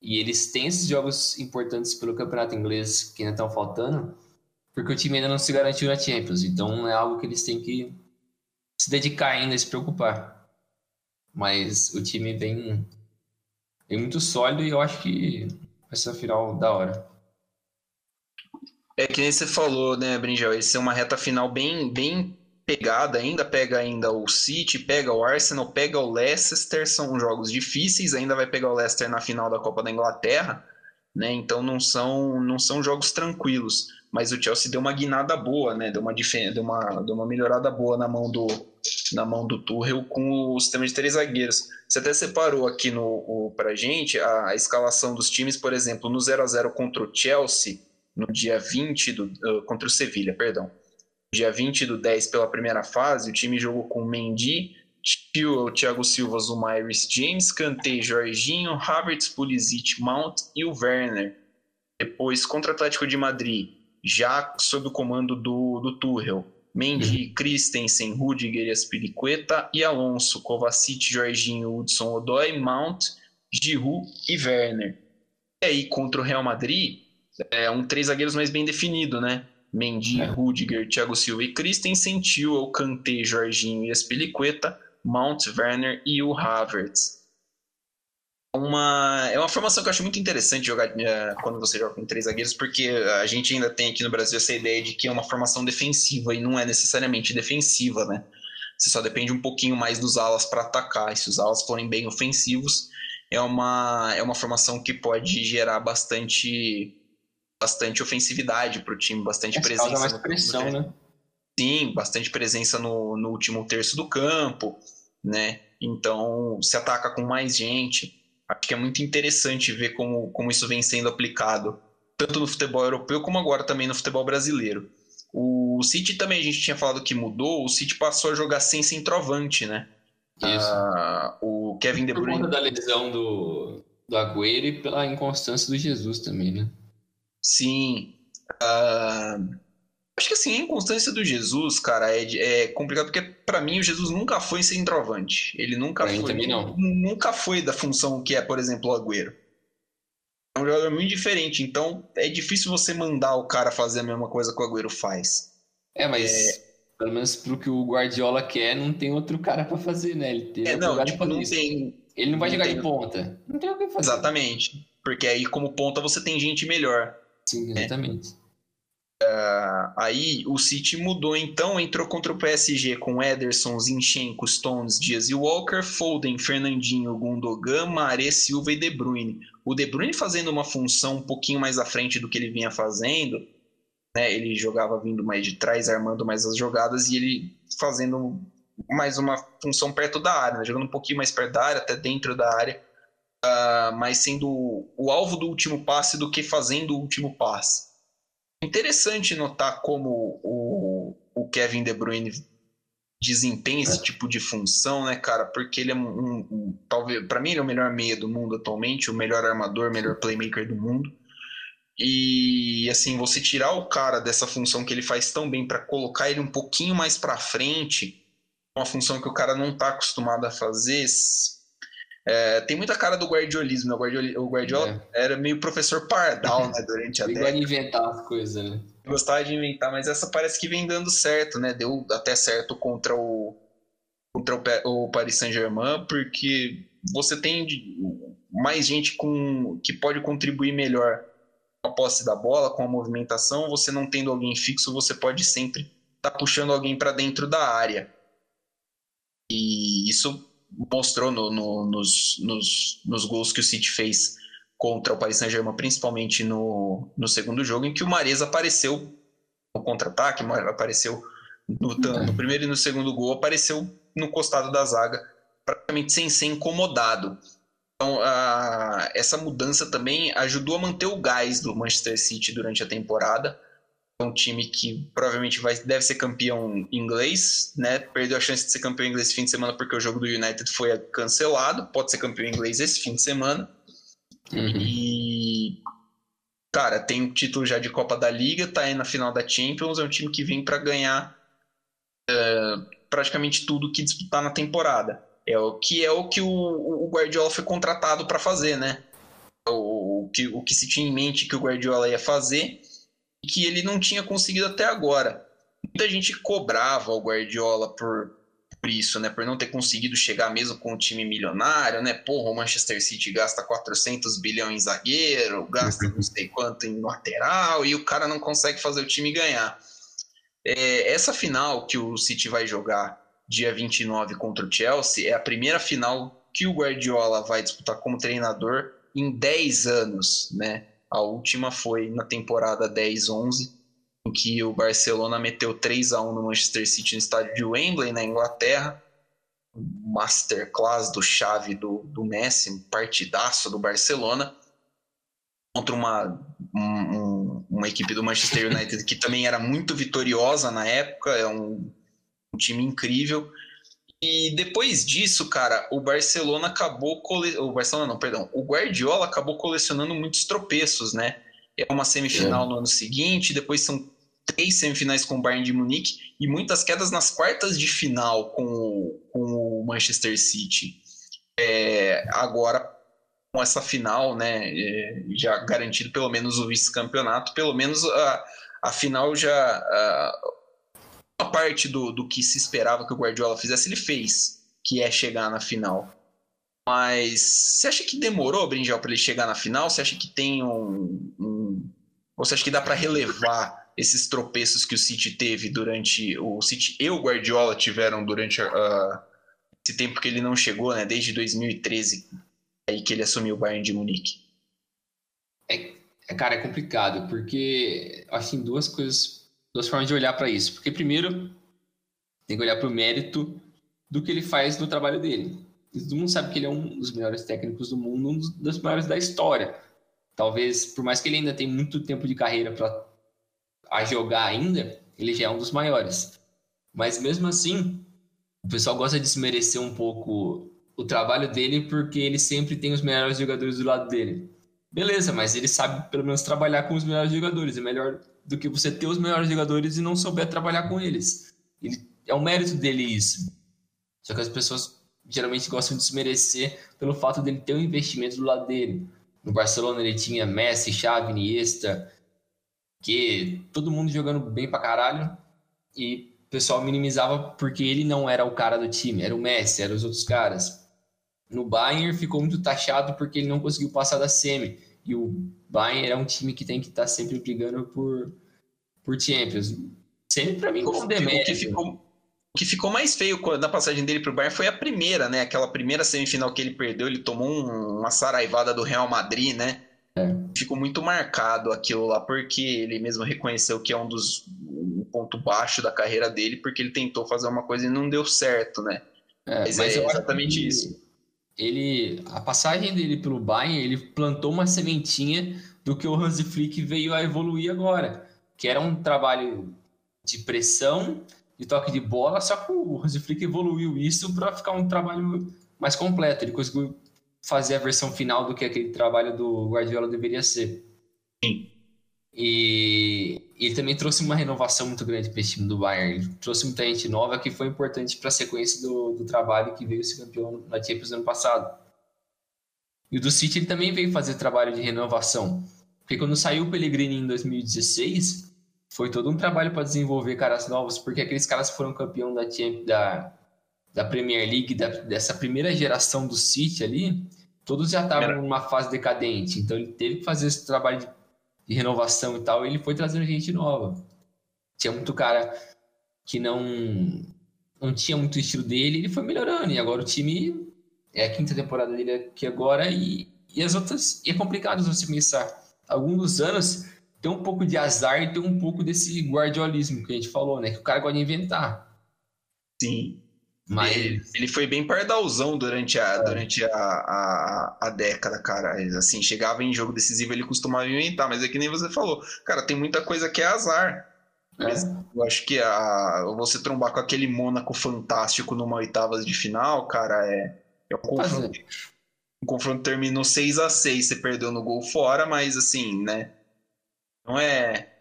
E eles têm esses jogos importantes pelo campeonato inglês que ainda estão faltando, porque o time ainda não se garantiu na Champions. Então é algo que eles têm que se dedicar ainda e se preocupar. Mas o time vem, vem muito sólido e eu acho que vai ser a final da hora. É que nem você falou, né, Brinjel? Esse é uma reta final bem, bem pegada ainda. Pega ainda o City, pega o Arsenal, pega o Leicester. São jogos difíceis. Ainda vai pegar o Leicester na final da Copa da Inglaterra, né? Então não são, não são jogos tranquilos. Mas o Chelsea deu uma guinada boa, né? Deu uma, deu uma, deu uma melhorada boa na mão do, na mão do Tuchel com o sistema de três zagueiros. Você até separou aqui no, o, pra gente a, a escalação dos times, por exemplo, no 0 a 0 contra o Chelsea no dia 20 do, uh, contra o Sevilha, perdão. Dia 20 do 10 pela primeira fase, o time jogou com Mendy, Chilwell, Thiago Silva, Zuma, Iris James, Kanté, Jorginho, Havertz, Pulisic, Mount e o Werner. Depois, contra o Atlético de Madrid, já sob o comando do, do Tuchel, Mendy, uhum. Christensen, Rudiger Aspilicueta e Alonso, Kovacic, Jorginho, Hudson Odoi, Mount, Giroud e Werner. E aí, contra o Real Madrid, é um três zagueiros mais bem definido, né? Mendy, é. Rudiger, Thiago Silva e Christensen, o Kanté, Jorginho e Espiliqueta, Mount, Werner e o Havertz. Uma, é uma formação que eu acho muito interessante jogar é, quando você joga com três zagueiros, porque a gente ainda tem aqui no Brasil essa ideia de que é uma formação defensiva e não é necessariamente defensiva, né? Você só depende um pouquinho mais dos alas para atacar. E se os alas forem bem ofensivos, é uma, é uma formação que pode gerar bastante bastante ofensividade para o time, bastante Mas presença. mais pressão, né? Sim, bastante presença no, no último terço do campo, né? Então se ataca com mais gente. Acho que é muito interessante ver como, como isso vem sendo aplicado, tanto no futebol europeu como agora também no futebol brasileiro. O City também a gente tinha falado que mudou, o City passou a jogar sem centroavante, né? Isso. Ah, o Kevin De Bruyne. Por conta da lesão do, do Agüero e pela inconstância do Jesus também, né? Sim. Uh, acho que assim, a inconstância do Jesus, cara, é, é complicado porque para mim o Jesus nunca foi centroavante. Ele nunca pra foi. Nunca foi da função que é, por exemplo, o Agüero. É um jogador muito diferente, então é difícil você mandar o cara fazer a mesma coisa que o Agüero faz. É, mas é... pelo menos pro que o Guardiola quer, não tem outro cara para fazer, né? Ele tem é, não, tipo, não tem. Ele não vai não jogar tem... de ponta. Não tem o que fazer. Exatamente. Porque aí, como ponta, você tem gente melhor. Sim, né? exatamente. Uh, aí o City mudou então, entrou contra o PSG com Ederson, Zinchenko, Stones, Dias e Walker, Foden, Fernandinho, Gundogan, Maré, Silva e De Bruyne. O De Bruyne fazendo uma função um pouquinho mais à frente do que ele vinha fazendo, né? Ele jogava vindo mais de trás, armando mais as jogadas e ele fazendo mais uma função perto da área, né? jogando um pouquinho mais perto da área, até dentro da área uh, mais sendo o alvo do último passe do que fazendo o último passe. Interessante notar como o, o Kevin De Bruyne desempenha esse tipo de função, né, cara? Porque ele é um, um, talvez para mim ele é o melhor meia do mundo atualmente, o melhor armador, melhor playmaker do mundo. E assim, você tirar o cara dessa função que ele faz tão bem para colocar ele um pouquinho mais para frente, uma função que o cara não tá acostumado a fazer, é, tem muita cara do guardiolismo, né? O Guardiola, o Guardiola é. era meio professor pardal, né, durante a Ele década. Ele de inventar as coisas, né? Gostava de inventar, mas essa parece que vem dando certo, né? Deu até certo contra o, contra o, o Paris Saint-Germain, porque você tem mais gente com, que pode contribuir melhor com a posse da bola, com a movimentação. Você não tendo alguém fixo, você pode sempre estar tá puxando alguém para dentro da área. E isso mostrou no, no, nos, nos, nos gols que o City fez contra o Paris Saint-Germain, principalmente no, no segundo jogo, em que o Mares apareceu no contra-ataque, apareceu no, no, primeiro e no segundo gol, apareceu no costado da zaga, praticamente sem ser incomodado. Então, a, essa mudança também ajudou a manter o gás do Manchester City durante a temporada é um time que provavelmente vai, deve ser campeão inglês, né? Perdeu a chance de ser campeão inglês esse fim de semana porque o jogo do United foi cancelado. Pode ser campeão inglês esse fim de semana. Uhum. E cara, tem o título já de Copa da Liga, tá aí na final da Champions, é um time que vem para ganhar uh, praticamente tudo que disputar na temporada. É o que é o que o, o Guardiola foi contratado para fazer, né? O, o, que, o que se tinha em mente que o Guardiola ia fazer que ele não tinha conseguido até agora. Muita gente cobrava o Guardiola por, por isso, né? Por não ter conseguido chegar mesmo com um time milionário, né? Porra, o Manchester City gasta 400 bilhões em zagueiro, gasta não sei quanto em lateral e o cara não consegue fazer o time ganhar. É, essa final que o City vai jogar dia 29 contra o Chelsea é a primeira final que o Guardiola vai disputar como treinador em 10 anos, né? A última foi na temporada 10-11, em que o Barcelona meteu 3 a 1 no Manchester City no estádio de Wembley, na Inglaterra. Masterclass do chave do, do Messi, um partidaço do Barcelona, contra uma, um, uma equipe do Manchester United que também era muito vitoriosa na época, é um, um time incrível. E depois disso, cara, o Barcelona acabou. Cole... O Barcelona não, perdão. O Guardiola acabou colecionando muitos tropeços, né? É uma semifinal é. no ano seguinte, depois são três semifinais com o Bayern de Munique e muitas quedas nas quartas de final com o, com o Manchester City. É, agora, com essa final, né, é, já garantido pelo menos o vice-campeonato, pelo menos a, a final já. A, parte do, do que se esperava que o Guardiola fizesse, ele fez, que é chegar na final. Mas você acha que demorou, Brinjal, para ele chegar na final? Você acha que tem um. um... Ou você acha que dá para relevar esses tropeços que o City teve durante. O City e o Guardiola tiveram durante uh, esse tempo que ele não chegou, né? Desde 2013, aí que ele assumiu o Bayern de Munique. É, é cara, é complicado, porque tem duas coisas duas formas de olhar para isso. Porque, primeiro, tem que olhar para o mérito do que ele faz no trabalho dele. Todo mundo sabe que ele é um dos melhores técnicos do mundo, um dos melhores da história. Talvez, por mais que ele ainda tenha muito tempo de carreira para jogar ainda, ele já é um dos maiores. Mas mesmo assim, o pessoal gosta de desmerecer um pouco o trabalho dele porque ele sempre tem os melhores jogadores do lado dele. Beleza, mas ele sabe pelo menos trabalhar com os melhores jogadores. É melhor do que você ter os melhores jogadores e não souber trabalhar com eles. Ele, é o mérito dele isso. Só que as pessoas geralmente gostam de desmerecer pelo fato dele ter um investimento do lado dele. No Barcelona ele tinha Messi, Xavi, Iniesta, que todo mundo jogando bem pra caralho e o pessoal minimizava porque ele não era o cara do time, era o Messi, eram os outros caras. No Bayern ficou muito taxado porque ele não conseguiu passar da semi. E o Bayern é um time que tem que estar tá sempre brigando por, por Champions. Sempre para mim como demérito. O que ficou, o que ficou mais feio na passagem dele para o Bayern foi a primeira, né? Aquela primeira semifinal que ele perdeu, ele tomou um, uma saraivada do Real Madrid, né? É. Ficou muito marcado aquilo lá, porque ele mesmo reconheceu que é um dos um ponto baixo da carreira dele, porque ele tentou fazer uma coisa e não deu certo, né? É, mas, mas é exatamente isso ele a passagem dele pelo Bayern, ele plantou uma sementinha do que o Hansi Flick veio a evoluir agora, que era um trabalho de pressão, de toque de bola, só que o Hansi Flick evoluiu isso para ficar um trabalho mais completo. Ele conseguiu fazer a versão final do que aquele trabalho do Guardiola deveria ser. Sim. E ele também trouxe uma renovação muito grande para esse time do Bayern. Ele trouxe muita gente nova que foi importante para a sequência do, do, trabalho que veio ser campeão na Champions ano passado. E o do City ele também veio fazer trabalho de renovação. Porque quando saiu o Pellegrini em 2016, foi todo um trabalho para desenvolver caras novos, porque aqueles caras foram campeão da, da, da Premier League, da, dessa primeira geração do City ali, todos já estavam numa fase decadente. Então ele teve que fazer esse trabalho de, de renovação e tal, e ele foi trazendo gente nova. Tinha muito cara que não não tinha muito estilo dele, ele foi melhorando, e agora o time é a quinta temporada dele aqui agora, e, e as outras, e é complicado você pensar. Alguns anos tem um pouco de azar e tem um pouco desse guardiolismo que a gente falou, né? Que o cara gosta de inventar. Sim. Mas... Ele, ele foi bem pardalzão durante a, é. durante a, a, a, década, cara. Assim, chegava em jogo decisivo, ele costumava inventar, mas é que nem você falou. Cara, tem muita coisa que é azar. Mas é. eu acho que a, você trombar com aquele Mônaco fantástico numa oitavas de final, cara, é, é um confronto. O confronto terminou 6 a 6 você perdeu no gol fora, mas assim, né? Não é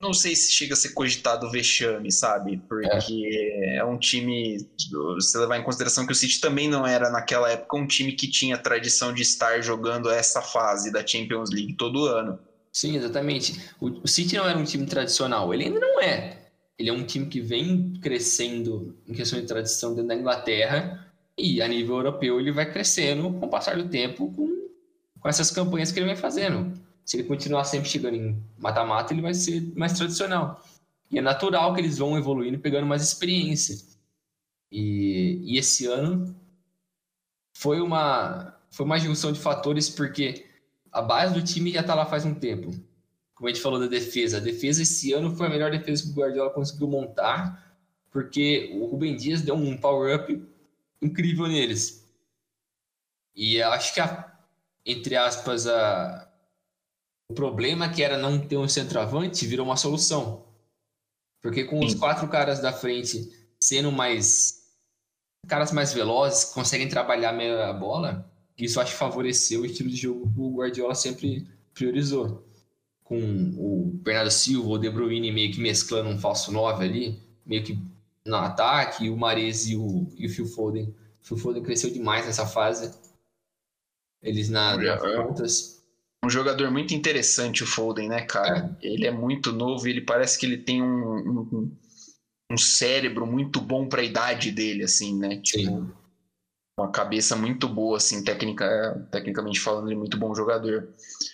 não sei se chega a ser cogitado vexame, sabe? Porque é. é. um time. Você levar em consideração que o City também não era, naquela época, um time que tinha tradição de estar jogando essa fase da Champions League todo ano. Sim, exatamente. O, City não era um time tradicional, ele ainda não é. Ele é um time que vem crescendo em questão de tradição dentro da Inglaterra e a nível europeu ele vai crescendo com o passar do tempo com, com essas campanhas que ele vem fazendo se ele continuar sempre chegando em mata-mata, ele vai ser mais tradicional. E é natural que eles vão evoluindo, pegando mais experiência. E, e esse ano foi uma, foi uma junção de fatores, porque a base do time já está lá faz um tempo. Como a gente falou da defesa, a defesa esse ano foi a melhor defesa que o Guardiola conseguiu montar, porque o Rubem Dias deu um power-up incrível neles. E acho que, a, entre aspas, a, o problema que era não ter um centroavante virou uma solução. Porque com os quatro caras da frente sendo mais. caras mais velozes, conseguem trabalhar melhor a bola, isso acho que favoreceu o estilo de jogo que o Guardiola sempre priorizou. Com o Bernardo Silva, o De Bruyne meio que mesclando um falso 9 ali, meio que no ataque, e o Mares e o, e o Phil Foden. O Phil Foden cresceu demais nessa fase. Eles na, nas pontas um jogador muito interessante, o Foden, né, cara? É. Ele é muito novo e ele parece que ele tem um, um, um cérebro muito bom para a idade dele, assim, né? Tipo, Sim. uma cabeça muito boa, assim, técnica, tecnicamente falando, ele é muito bom jogador.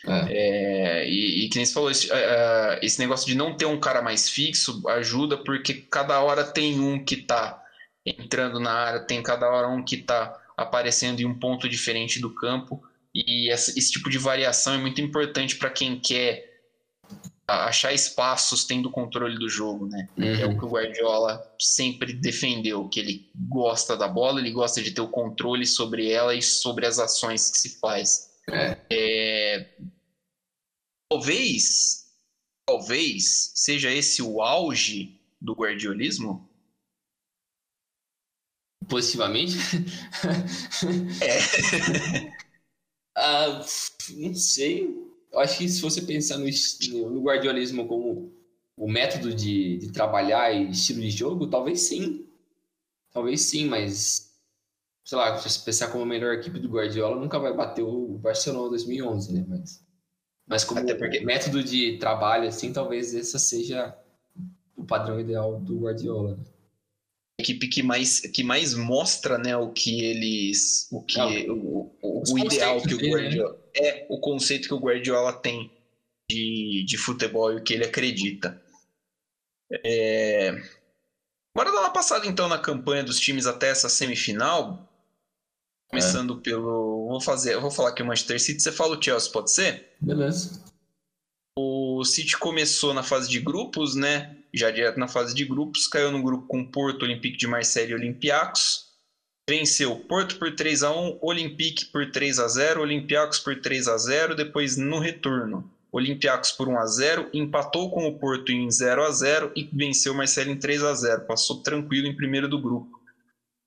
É. É, e, e que nem você falou, esse, uh, esse negócio de não ter um cara mais fixo ajuda porque cada hora tem um que tá entrando na área, tem cada hora um que tá aparecendo em um ponto diferente do campo e essa, esse tipo de variação é muito importante para quem quer achar espaços tendo controle do jogo, né? Uhum. É o uhum. que o Guardiola sempre defendeu, que ele gosta da bola, ele gosta de ter o controle sobre ela e sobre as ações que se faz. É. É... Talvez, talvez seja esse o auge do guardiolismo? Positivamente? é. Ah, não sei. Eu acho que se você pensar no, no guardiolismo como o método de, de trabalhar e estilo de jogo, talvez sim. Talvez sim, mas sei lá, se você pensar como a melhor equipe do Guardiola, nunca vai bater o Barcelona 2011, né? Mas, mas como porque... método de trabalho, assim, talvez esse seja o padrão ideal do Guardiola. Né? Equipe que mais, que mais mostra né, o que eles. o que o, o, o ideal que o né? Guardiola. Né? É o conceito que o Guardiola tem de, de futebol e o que ele acredita. É... Bora dar uma passada então na campanha dos times até essa semifinal. Começando é. pelo. Vou fazer. Vou falar aqui o Manchester City. Você fala o Chelsea, pode ser? Beleza. O City começou na fase de grupos, né? Já direto na fase de grupos, caiu no grupo com Porto, Olympique de Marseille e Olympiacos. Venceu Porto por 3 a 1, Olympique por 3 a 0, Olympiacos por 3 a 0, depois no retorno Olympiacos por 1 a 0 empatou com o Porto em 0 a 0 e venceu o Marcelo em 3 a 0 Passou tranquilo em primeiro do grupo.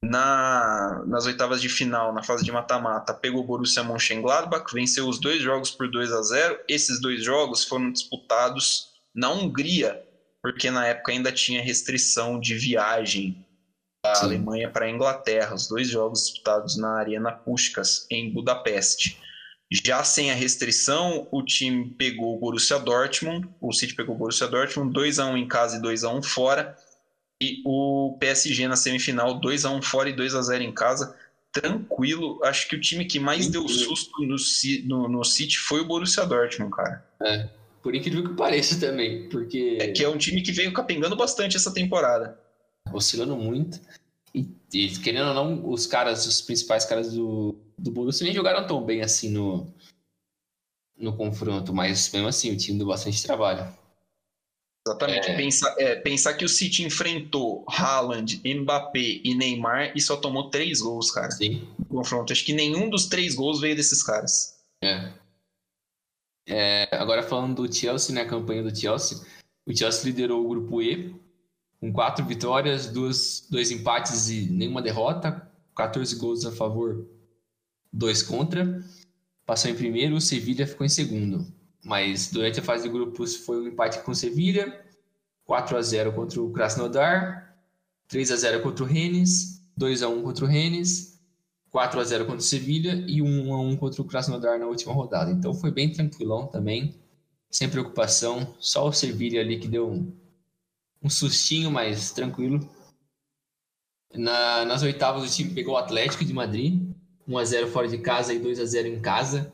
Na, nas oitavas de final, na fase de mata-mata, pegou o Borussia Mönchengladbach, venceu os dois jogos por 2 a 0 Esses dois jogos foram disputados na Hungria, porque na época ainda tinha restrição de viagem da Sim. Alemanha para a Inglaterra. Os dois jogos disputados na Arena Puskás, em Budapeste. Já sem a restrição, o time pegou o Borussia Dortmund, o City pegou o Borussia Dortmund, 2 a 1 em casa e 2 a 1 fora. E o PSG na semifinal, 2 a 1 fora e 2 a 0 em casa. Tranquilo, acho que o time que mais deu susto no, no, no City foi o Borussia Dortmund, cara. É, por incrível que pareça também, porque... É que é um time que veio capengando bastante essa temporada. Oscilando muito. E, e querendo ou não, os caras, os principais caras do, do Borussia nem jogaram tão bem assim no, no confronto, mas mesmo assim o time deu bastante trabalho. Exatamente. É... Pensar, é, pensar que o City enfrentou Haaland, Mbappé e Neymar e só tomou três gols, cara. Sim. No confronto. Acho que nenhum dos três gols veio desses caras. É. é. agora falando do Chelsea, né? A campanha do Chelsea. O Chelsea liderou o grupo E com quatro vitórias, duas, dois empates e nenhuma derrota, 14 gols a favor, dois contra. Passou em primeiro, o Sevilha ficou em segundo. Mas durante a fase de grupos foi um empate com o Sevilha, 4 a 0 contra o Krasnodar, 3 a 0 contra o Rennes, 2 a 1 contra o Rennes, 4 a 0 contra o Sevilha e 1 a 1 contra o Krasnodar na última rodada. Então foi bem tranquilão também, sem preocupação, só o Sevilha ali que deu um, um sustinho, mas tranquilo. Na, nas oitavas o time pegou o Atlético de Madrid, 1 a 0 fora de casa e 2 a 0 em casa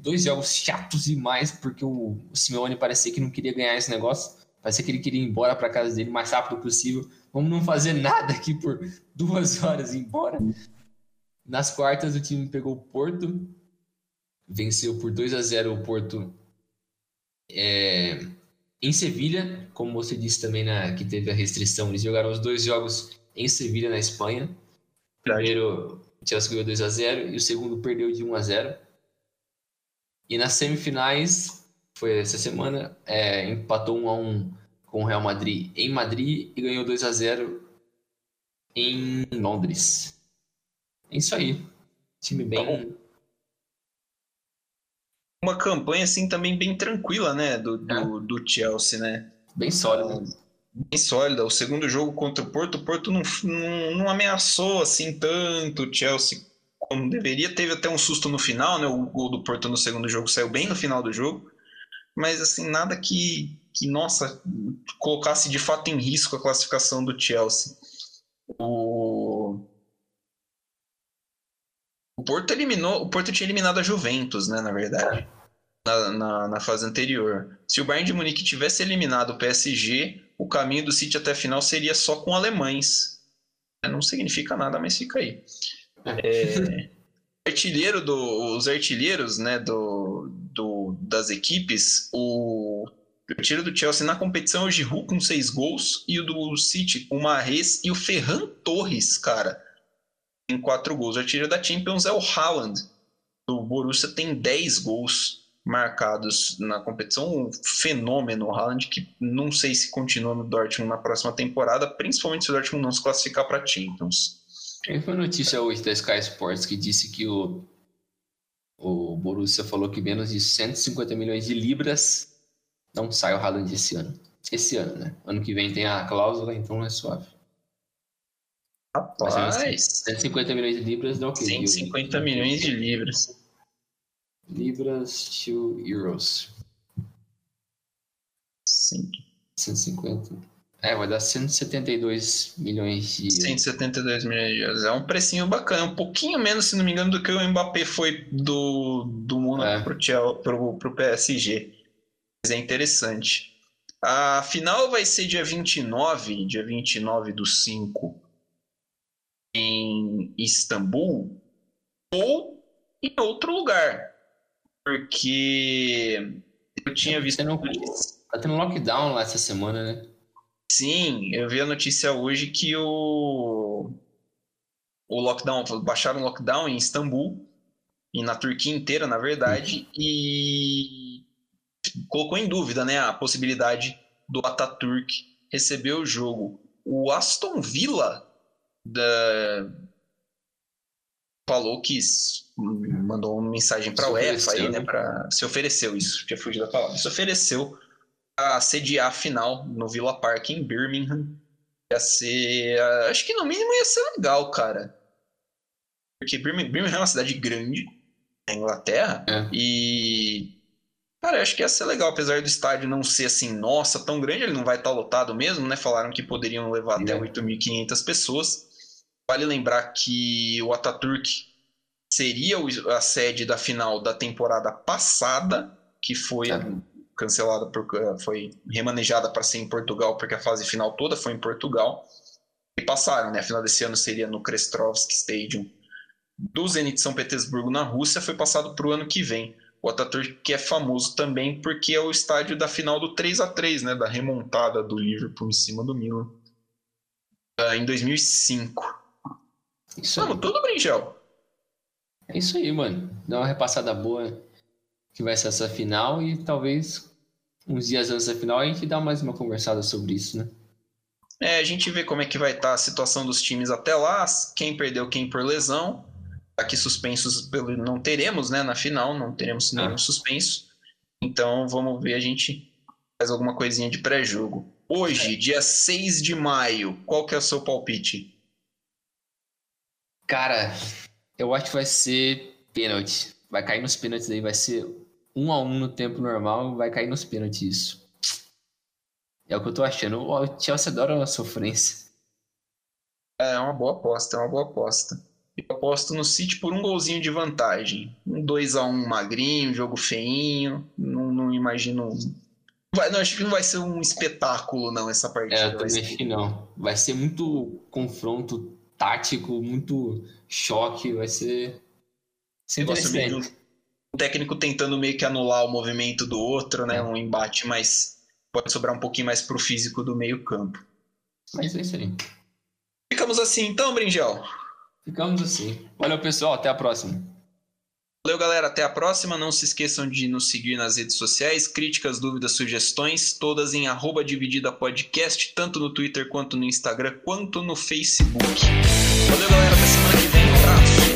dois jogos chatos demais, porque o, o Simeone parecia que não queria ganhar esse negócio. Parecia que ele queria ir embora para casa dele o mais rápido possível. Vamos não fazer nada aqui por duas horas e ir embora. Nas quartas, o time pegou o Porto, venceu por 2 a 0 o Porto é, em Sevilha, como você disse também na, que teve a restrição. Eles jogaram os dois jogos em Sevilha, na Espanha. Primeiro, o Chelsea ganhou 2 a 0 e o segundo perdeu de 1 a 0 e nas semifinais, foi essa semana, é, empatou 1 a 1 com o Real Madrid em Madrid e ganhou 2 a 0 em Londres. É isso aí. Time bem. Tá Uma campanha assim também bem tranquila, né? Do, do, é. do Chelsea, né? Bem sólida. Bem sólida. O segundo jogo contra o Porto, o Porto não, não, não ameaçou assim tanto o Chelsea como deveria. Teve até um susto no final, né? O gol do Porto no segundo jogo saiu bem no final do jogo. Mas, assim, nada que, que nossa, colocasse de fato em risco a classificação do Chelsea. O, o Porto eliminou, o Porto tinha eliminado a Juventus, né, na verdade, na, na, na, fase anterior. Se o Bayern de Munique tivesse eliminado o PSG, o caminho do City até a final seria só com alemães. Não significa nada, mas fica aí. É, artilheiro do, os artilheiros né, do, do, das equipes, o artilheiro do Chelsea na competição é o Giroud com seis gols e o do City o Marres e o Ferran Torres, cara, tem quatro gols. O artilheiro da Champions é o Haaland. O Borussia tem dez gols marcados na competição. Um fenômeno, o Haaland, que não sei se continua no Dortmund na próxima temporada, principalmente se o Dortmund não se classificar para Champions. Foi notícia hoje da Sky Sports que disse que o, o Borussia falou que menos de 150 milhões de libras não sai o Haaland esse ano. Esse ano, né? Ano que vem tem a cláusula, então é suave. Rapaz! Mas, 150 milhões de libras dá o quê? 150 milhões de libras. Libras to euros. Sim. 150. É, vai dar 172 milhões de. 172 milhões de euros. É um precinho bacana, um pouquinho menos, se não me engano, do que o Mbappé foi do, do Monaco é. pro, pro, pro PSG. Mas é interessante. A final vai ser dia 29, dia 29 do 5, em Istambul, ou em outro lugar. Porque eu tinha tá visto. Tá tendo lockdown lá essa semana, né? Sim, eu vi a notícia hoje que o, o lockdown, baixaram o lockdown em Istambul, e na Turquia inteira, na verdade, e colocou em dúvida né, a possibilidade do Ataturk receber o jogo. O Aston Villa da... falou que mandou uma mensagem para a UEFA aí, né, para se ofereceu isso, tinha fugido da palavra. Se ofereceu a sediar a final no Villa Park em Birmingham. Ia ser, acho que no mínimo ia ser legal, cara. Porque Birmingham é uma cidade grande na Inglaterra é. e Cara, acho que ia ser legal, apesar do estádio não ser assim, nossa, tão grande, ele não vai estar lotado mesmo, né? Falaram que poderiam levar até 8.500 pessoas. Vale lembrar que o Ataturk seria a sede da final da temporada passada, que foi é. Cancelada, por, foi remanejada para ser em Portugal, porque a fase final toda foi em Portugal. E passaram, né? A final desse ano seria no Krestovsky Stadium do Zenit São Petersburgo, na Rússia, foi passado para o ano que vem. O Ataturk que é famoso também porque é o estádio da final do 3 a 3 né, da remontada do Liverpool em cima do Milan, uh, em 2005. Isso Vamos, tudo, Brinjel? É isso aí, mano. Dá uma repassada boa que vai ser essa final e talvez uns dias antes da final a gente dá mais uma conversada sobre isso, né? É, a gente vê como é que vai estar tá a situação dos times até lá, quem perdeu quem por lesão aqui suspensos pelo, não teremos, né, na final, não teremos nenhum ah. suspenso. Então vamos ver, a gente faz alguma coisinha de pré-jogo. Hoje, é. dia 6 de maio, qual que é o seu palpite? Cara, eu acho que vai ser pênalti. Vai cair nos pênaltis aí, vai ser um a um no tempo normal, vai cair nos pênaltis isso. É o que eu tô achando. O Chelsea adora a sofrência. É uma boa aposta, é uma boa aposta. Eu aposto no City por um golzinho de vantagem. Um 2 a 1 magrinho, jogo feinho. Não, não imagino. Vai, não, acho que não vai ser um espetáculo, não, essa partida. É, eu também acho que não. Vai ser muito confronto tático, muito choque. Vai ser. ser interessante. Um técnico tentando meio que anular o movimento do outro, né? É. Um embate mais. Pode sobrar um pouquinho mais pro físico do meio-campo. Mas é isso aí. Ficamos assim então, Brinjel? Ficamos assim. Valeu, pessoal. Até a próxima. Valeu, galera. Até a próxima. Não se esqueçam de nos seguir nas redes sociais. Críticas, dúvidas, sugestões, todas em arroba dividida podcast, tanto no Twitter quanto no Instagram, quanto no Facebook. Valeu, galera.